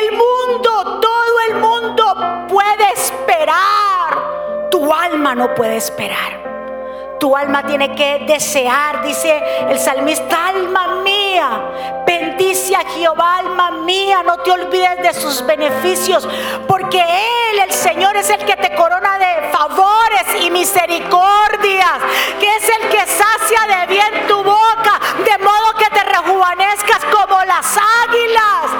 El mundo, todo el mundo puede esperar. Tu alma no puede esperar. Tu alma tiene que desear, dice el salmista, alma mía, bendice a Jehová, alma mía, no te olvides de sus beneficios, porque Él, el Señor, es el que te corona de favores y misericordias, que es el que sacia de bien tu boca, de modo que te rejuvenezcas como las águilas.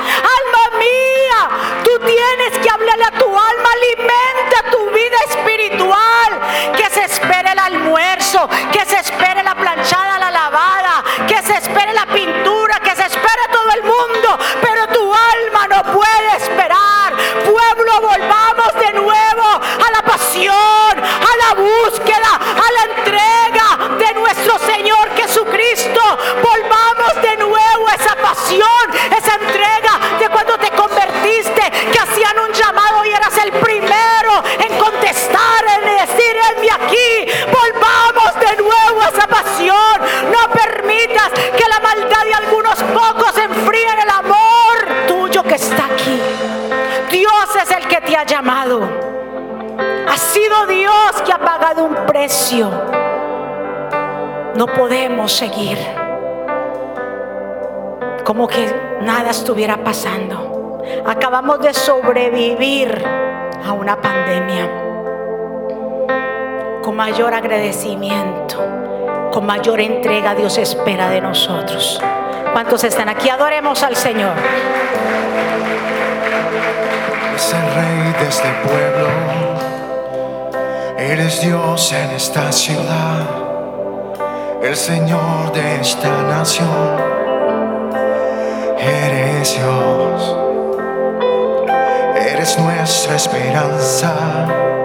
Tú tienes que hablarle a tu alma, alimenta tu vida espiritual, que se espere el almuerzo que se espere la planchada, la lavada, que se espere la pintura, que se espere todo el mundo, pero tu alma no puede esperar. Pueblo, volvamos de nuevo a la pasión, a la búsqueda, a la entrega de nuestro Señor Jesucristo. Volvamos de nuevo a esa pasión, esa entrega de cuando te enme aquí. Volvamos de nuevo a esa pasión. No permitas que la maldad de algunos pocos enfríen el amor tuyo que está aquí. Dios es el que te ha llamado. Ha sido Dios que ha pagado un precio. No podemos seguir como que nada estuviera pasando. Acabamos de sobrevivir a una pandemia con mayor agradecimiento, con mayor entrega Dios espera de nosotros. ¿Cuántos están aquí? Adoremos al Señor. Es el rey de este pueblo. Eres Dios en esta ciudad. El Señor de esta nación. Eres Dios. Eres nuestra esperanza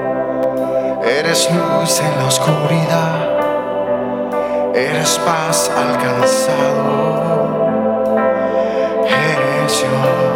Eres luz en la oscuridad, eres paz alcanzado, eres Dios.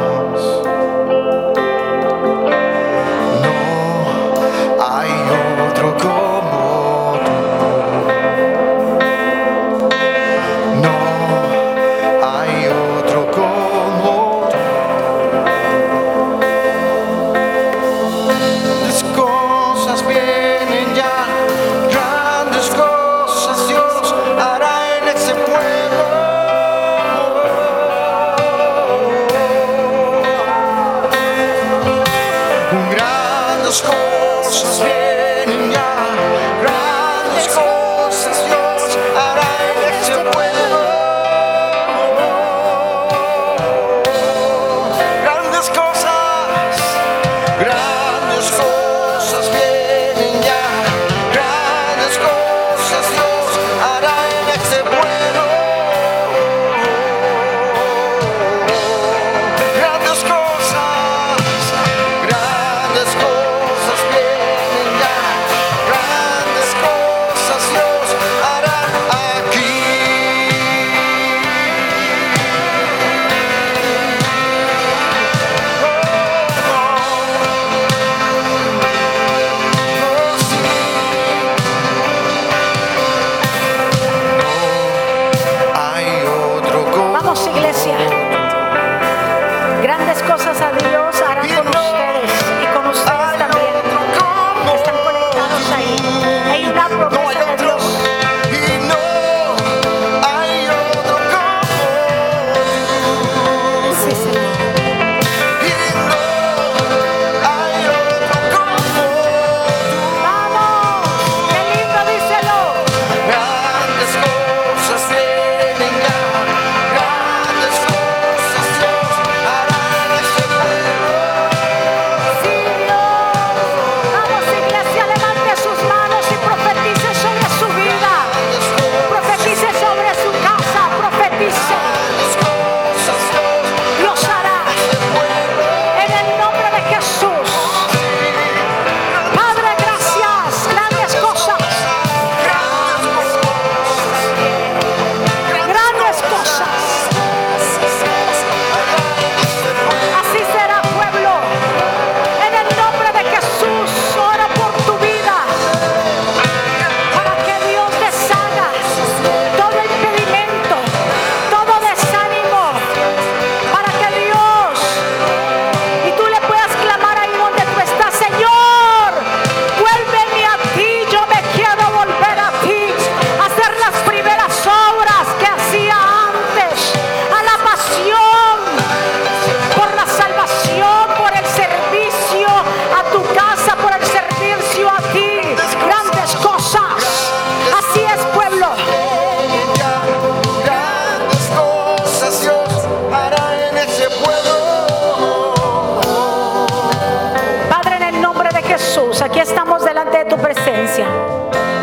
Aquí estamos delante de tu presencia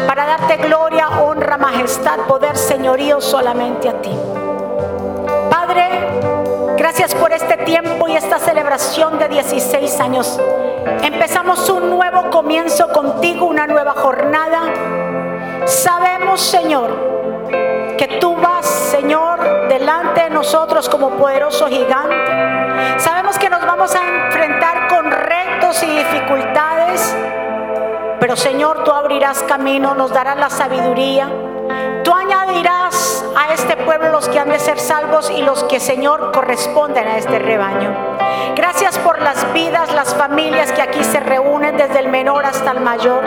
para darte gloria, honra, majestad, poder, señorío solamente a ti. Padre, gracias por este tiempo y esta celebración de 16 años. Empezamos un nuevo comienzo contigo, una nueva jornada. Sabemos, Señor, que tú vas, Señor, delante de nosotros como poderoso gigante. Sabemos que nos vamos a enfrentar con retos y dificultades, pero Señor, tú abrirás camino, nos darás la sabiduría. Tú añadirás a este pueblo los que han de ser salvos y los que, Señor, corresponden a este rebaño. Gracias por las vidas, las familias que aquí se reúnen desde el menor hasta el mayor.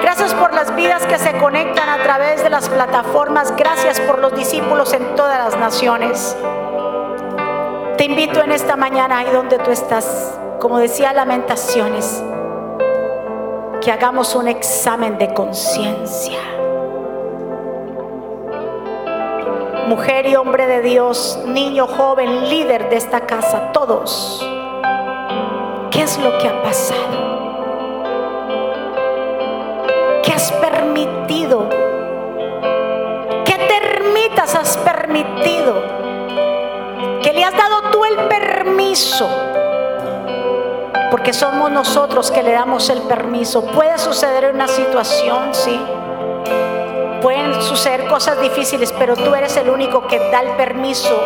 Gracias por las vidas que se conectan a través de las plataformas. Gracias por los discípulos en todas las naciones. Te invito en esta mañana ahí donde tú estás, como decía Lamentaciones, que hagamos un examen de conciencia. Mujer y hombre de Dios, niño, joven, líder de esta casa, todos. ¿Qué es lo que ha pasado? ¿Qué has permitido? ¿Qué termitas has permitido? Que le has dado tú el permiso porque somos nosotros que le damos el permiso. Puede suceder una situación, sí. Pueden suceder cosas difíciles, pero tú eres el único que da el permiso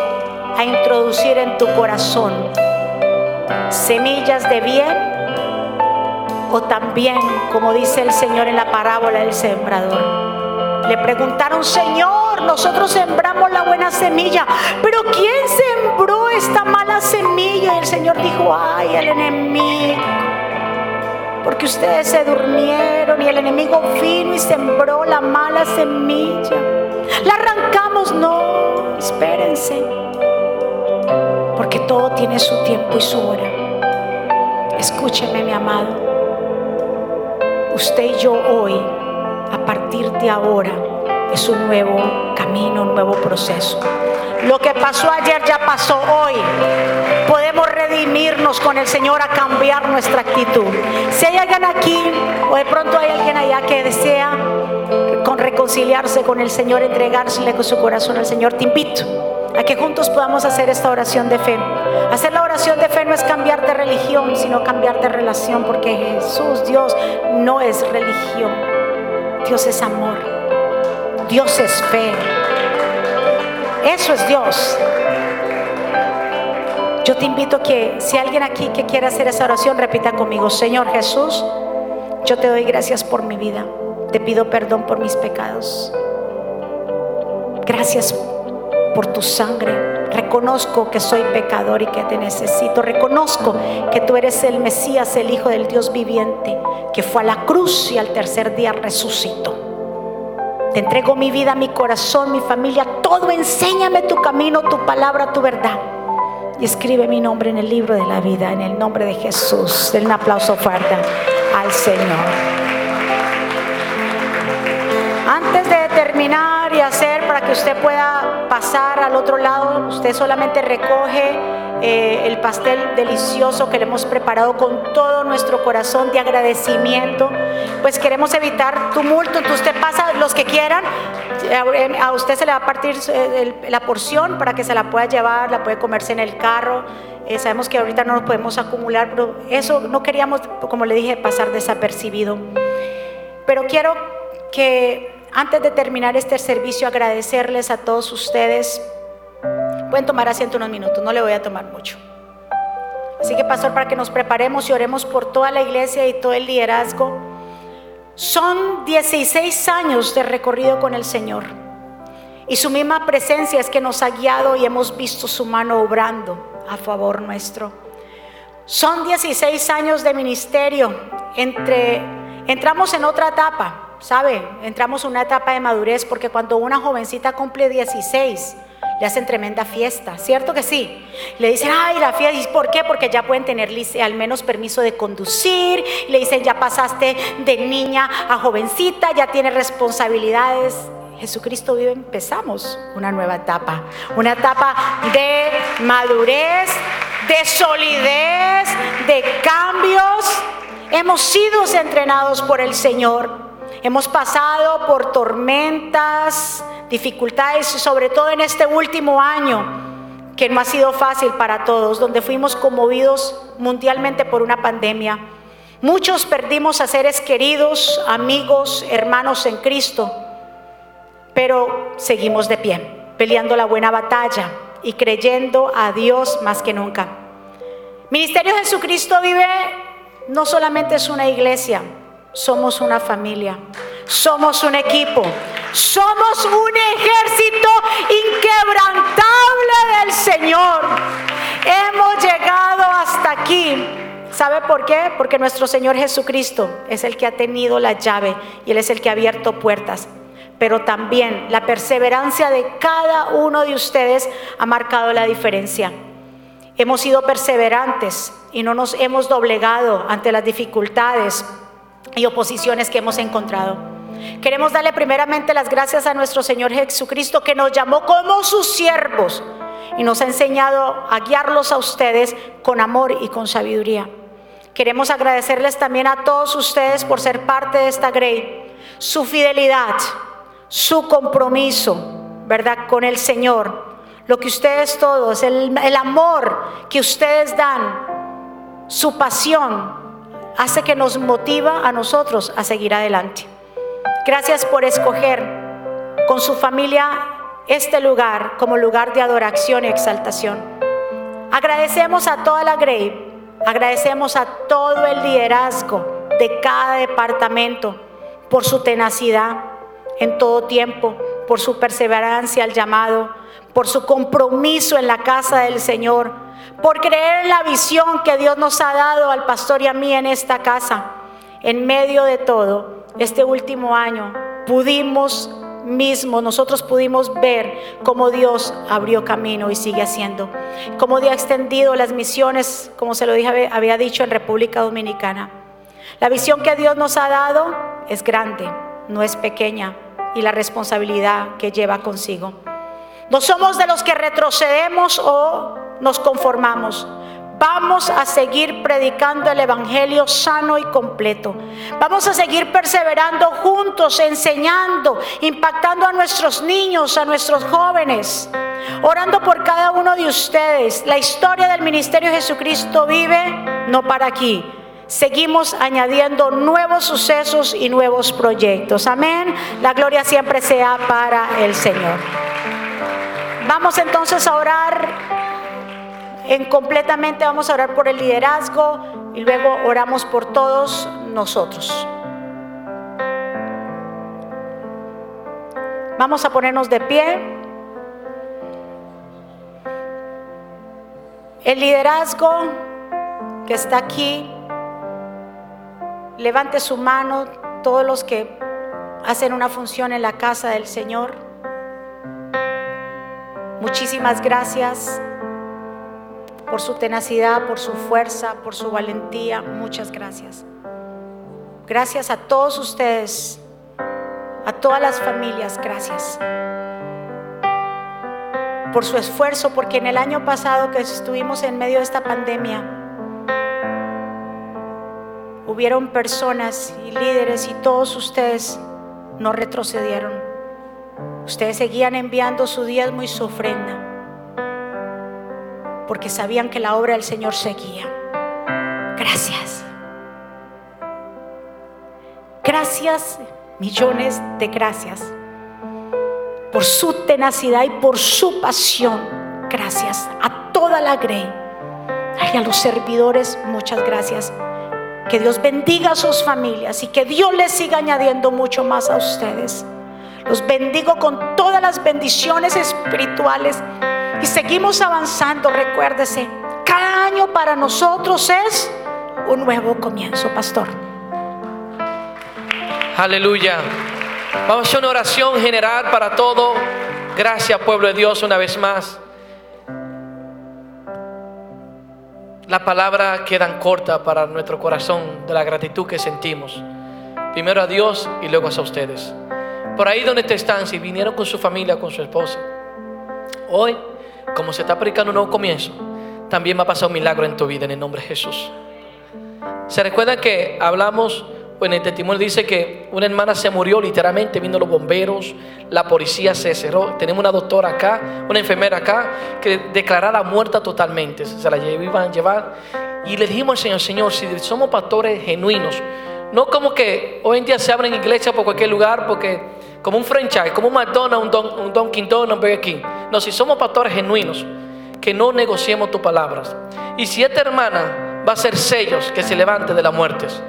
a introducir en tu corazón semillas de bien o también, como dice el Señor en la parábola del sembrador. Le preguntaron, Señor, nosotros sembramos la buena semilla, pero ¿quién sembró esta mala semilla? Y el Señor dijo, ay, el enemigo. Porque ustedes se durmieron y el enemigo vino y sembró la mala semilla. La arrancamos, no, espérense. Porque todo tiene su tiempo y su hora. Escúcheme, mi amado. Usted y yo hoy, a partir de ahora, es un nuevo camino, un nuevo proceso. Lo que pasó ayer ya pasó hoy. Podemos redimirnos con el Señor a cambiar nuestra actitud. Si hay alguien aquí o de pronto hay alguien allá que desea con reconciliarse con el Señor, entregársele con su corazón al Señor, te invito a que juntos podamos hacer esta oración de fe. Hacer la oración de fe no es cambiar de religión, sino cambiar de relación, porque Jesús, Dios, no es religión. Dios es amor. Dios es fe. Eso es Dios. Yo te invito que si alguien aquí que quiere hacer esa oración, repita conmigo, Señor Jesús, yo te doy gracias por mi vida. Te pido perdón por mis pecados. Gracias por tu sangre. Reconozco que soy pecador y que te necesito. Reconozco que tú eres el Mesías, el Hijo del Dios viviente, que fue a la cruz y al tercer día resucitó. Te entrego mi vida, mi corazón, mi familia, todo. Enséñame tu camino, tu palabra, tu verdad. Y escribe mi nombre en el libro de la vida, en el nombre de Jesús. Den un aplauso fuerte al Señor. Antes de terminar y hacer para que usted pueda pasar al otro lado, usted solamente recoge eh, el pastel delicioso que le hemos preparado con todo nuestro corazón de agradecimiento. Pues queremos evitar tumulto, entonces usted pasa los que quieran, a usted se le va a partir eh, la porción para que se la pueda llevar, la puede comerse en el carro. Eh, sabemos que ahorita no nos podemos acumular, pero eso no queríamos, como le dije, pasar desapercibido. Pero quiero que antes de terminar este servicio, agradecerles a todos ustedes. Pueden tomar asiento unos minutos, no le voy a tomar mucho. Así que, pastor, para que nos preparemos y oremos por toda la iglesia y todo el liderazgo. Son 16 años de recorrido con el Señor. Y su misma presencia es que nos ha guiado y hemos visto su mano obrando a favor nuestro. Son 16 años de ministerio. Entre, entramos en otra etapa ¿sabe? Entramos en una etapa de madurez porque cuando una jovencita cumple 16, le hacen tremenda fiesta, ¿cierto que sí? Le dicen, ay, la fiesta, ¿y por qué? Porque ya pueden tener al menos permiso de conducir, le dicen, ya pasaste de niña a jovencita, ya tienes responsabilidades. Jesucristo vive, empezamos una nueva etapa, una etapa de madurez, de solidez, de cambios Hemos sido entrenados por el Señor. Hemos pasado por tormentas, dificultades, sobre todo en este último año que no ha sido fácil para todos, donde fuimos conmovidos mundialmente por una pandemia. Muchos perdimos a seres queridos, amigos, hermanos en Cristo, pero seguimos de pie, peleando la buena batalla y creyendo a Dios más que nunca. Ministerio Jesucristo vive no solamente es una iglesia, somos una familia, somos un equipo, somos un ejército inquebrantable del Señor. Hemos llegado hasta aquí. ¿Sabe por qué? Porque nuestro Señor Jesucristo es el que ha tenido la llave y Él es el que ha abierto puertas. Pero también la perseverancia de cada uno de ustedes ha marcado la diferencia. Hemos sido perseverantes y no nos hemos doblegado ante las dificultades y oposiciones que hemos encontrado. Queremos darle primeramente las gracias a nuestro Señor Jesucristo que nos llamó como sus siervos y nos ha enseñado a guiarlos a ustedes con amor y con sabiduría. Queremos agradecerles también a todos ustedes por ser parte de esta Grey, su fidelidad, su compromiso, ¿verdad? Con el Señor, lo que ustedes todos, el, el amor que ustedes dan, su pasión, hace que nos motiva a nosotros a seguir adelante. Gracias por escoger con su familia este lugar como lugar de adoración y exaltación. Agradecemos a toda la Grey, agradecemos a todo el liderazgo de cada departamento por su tenacidad en todo tiempo, por su perseverancia al llamado, por su compromiso en la casa del Señor, por creer en la visión que Dios nos ha dado al pastor y a mí en esta casa. En medio de todo, este último año pudimos mismo, nosotros pudimos ver cómo Dios abrió camino y sigue haciendo, cómo Dios ha extendido las misiones, como se lo había dicho en República Dominicana. La visión que Dios nos ha dado es grande, no es pequeña, y la responsabilidad que lleva consigo. No somos de los que retrocedemos o nos conformamos. Vamos a seguir predicando el Evangelio sano y completo. Vamos a seguir perseverando juntos, enseñando, impactando a nuestros niños, a nuestros jóvenes, orando por cada uno de ustedes. La historia del ministerio de Jesucristo vive no para aquí. Seguimos añadiendo nuevos sucesos y nuevos proyectos. Amén. La gloria siempre sea para el Señor. Vamos entonces a orar en completamente vamos a orar por el liderazgo y luego oramos por todos nosotros. Vamos a ponernos de pie. El liderazgo que está aquí, levante su mano todos los que hacen una función en la casa del Señor. Muchísimas gracias por su tenacidad, por su fuerza, por su valentía. Muchas gracias. Gracias a todos ustedes, a todas las familias, gracias. Por su esfuerzo, porque en el año pasado que estuvimos en medio de esta pandemia, hubieron personas y líderes y todos ustedes no retrocedieron. Ustedes seguían enviando su diezmo y su ofrenda porque sabían que la obra del Señor seguía. Gracias. Gracias, millones de gracias por su tenacidad y por su pasión. Gracias a toda la Grey. y a los servidores, muchas gracias. Que Dios bendiga a sus familias y que Dios les siga añadiendo mucho más a ustedes. Los bendigo con todas las bendiciones espirituales y seguimos avanzando, recuérdese, cada año para nosotros es un nuevo comienzo, pastor. Aleluya. Vamos a hacer una oración general para todo. Gracias, pueblo de Dios, una vez más. La palabra quedan corta para nuestro corazón de la gratitud que sentimos. Primero a Dios y luego a ustedes. Por ahí donde te están, si vinieron con su familia, con su esposa. Hoy como se está predicando un nuevo comienzo, también va a pasar un milagro en tu vida en el nombre de Jesús. ¿Se recuerdan que hablamos, en el testimonio dice que una hermana se murió literalmente, vino los bomberos, la policía se cerró, tenemos una doctora acá, una enfermera acá, que declarada muerta totalmente, se la iban a llevar. Y le dijimos al Señor, Señor, si somos pastores genuinos, no como que hoy en día se abren iglesias por cualquier lugar, porque como un franchise, como un McDonald's, un, Don, un Dunkin' Donuts, un Burger King. No, si somos pastores genuinos, que no negociemos tus palabras. Y si esta hermana va a ser sellos que se levante de las muertes.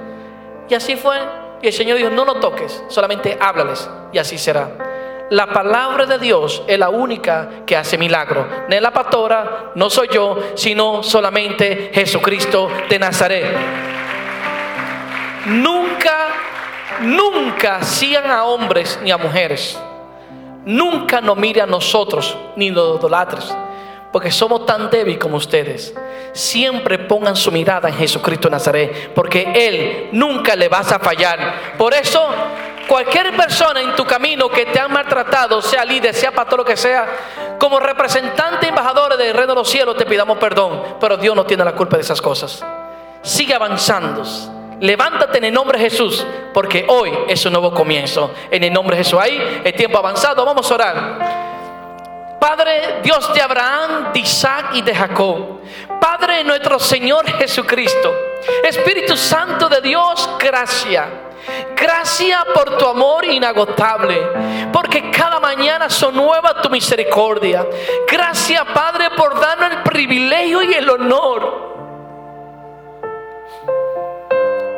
Y así fue. Y el Señor dijo, no lo toques, solamente háblales. Y así será. La palabra de Dios es la única que hace milagro. No es la pastora, no soy yo, sino solamente Jesucristo de Nazaret. Nunca, nunca sigan a hombres ni a mujeres. Nunca nos mire a nosotros ni los idolatres porque somos tan débiles como ustedes. Siempre pongan su mirada en Jesucristo de Nazaret, porque Él nunca le vas a fallar. Por eso, cualquier persona en tu camino que te ha maltratado, sea líder, sea pastor, lo que sea, como representante, embajador del reino de los cielos, te pidamos perdón, pero Dios no tiene la culpa de esas cosas. Sigue avanzando. Levántate en el nombre de Jesús, porque hoy es un nuevo comienzo. En el nombre de Jesús, ahí el tiempo avanzado, vamos a orar. Padre Dios de Abraham, de Isaac y de Jacob. Padre nuestro Señor Jesucristo. Espíritu Santo de Dios, gracias. Gracias por tu amor inagotable, porque cada mañana son nuevas tu misericordia. Gracias, Padre, por darnos el privilegio y el honor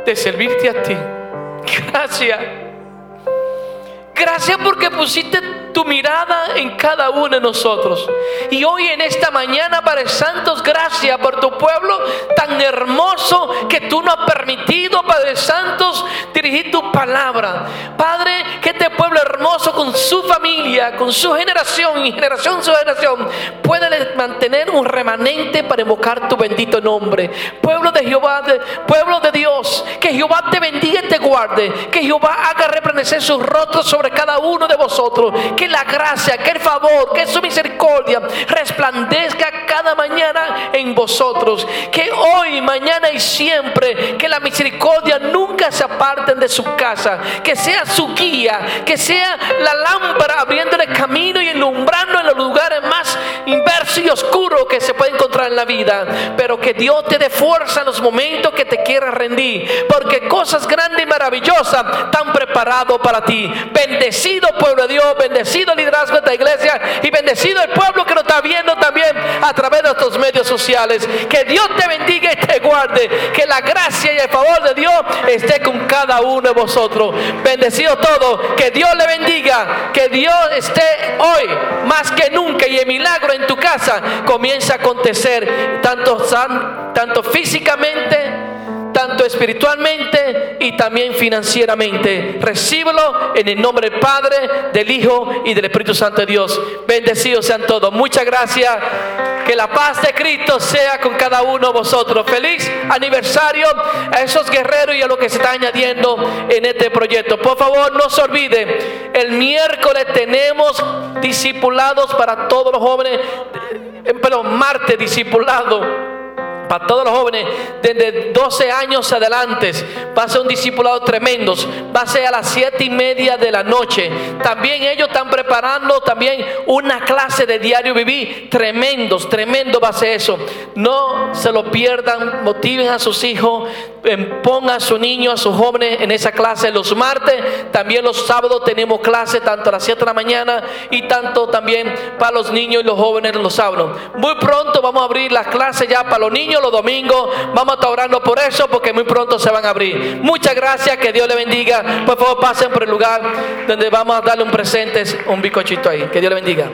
de servirte a ti. Gracias. Gracias porque pusiste tu mirada en cada uno de nosotros. Y hoy en esta mañana, Padre Santos, gracias por tu pueblo tan hermoso que tú nos has permitido, Padre Santos, dirigir tu palabra. Padre, que este pueblo hermoso con su familia, con su generación y generación su generación, puede mantener un remanente para invocar tu bendito nombre. Pueblo de Jehová, pueblo de Dios, que Jehová te bendiga y te guarde, que Jehová haga resplandecer sus rostros sobre cada uno de vosotros. La gracia, que el favor, que su misericordia resplandezca cada mañana en vosotros. Que hoy, mañana y siempre, que la misericordia nunca se aparten de su casa. Que sea su guía, que sea la lámpara abriéndole camino y alumbrando en los lugares más inversos y oscuros que se puede encontrar en la vida. Pero que Dios te dé fuerza en los momentos que te quieras rendir. Porque cosas grandes y maravillosas están preparadas para ti. Bendecido pueblo de Dios, bendecido el liderazgo de esta iglesia y bendecido el pueblo que nos está viendo también a través de estos medios sociales. Que Dios te bendiga y te guarde. Que la gracia y el favor de Dios esté con cada uno de vosotros. Bendecido todo. Que Dios le bendiga. Que Dios esté hoy más que nunca y el milagro en tu casa comienza a acontecer tanto, tanto físicamente tanto espiritualmente y también financieramente. Recíbelo en el nombre del Padre, del Hijo y del Espíritu Santo de Dios. Bendecidos sean todos. Muchas gracias. Que la paz de Cristo sea con cada uno de vosotros. Feliz aniversario a esos guerreros y a lo que se está añadiendo en este proyecto. Por favor, no se olvide, el miércoles tenemos discipulados para todos los jóvenes, eh, perdón, martes discipulado para todos los jóvenes desde 12 años adelante. Va a ser un discipulado tremendo. Va a ser a las 7 y media de la noche. También ellos están preparando también una clase de diario vivir. Tremendos, tremendo va a ser eso. No se lo pierdan. Motiven a sus hijos. Em, pongan a su niño, a sus jóvenes en esa clase los martes. También los sábados tenemos clase tanto a las 7 de la mañana y tanto también para los niños y los jóvenes los sábados. Muy pronto vamos a abrir las clases ya para los niños los domingos. Vamos a estar orando por eso porque muy pronto se van a abrir. Muchas gracias, que Dios le bendiga. Por favor, pasen por el lugar donde vamos a darle un presente, un bicochito ahí. Que Dios le bendiga.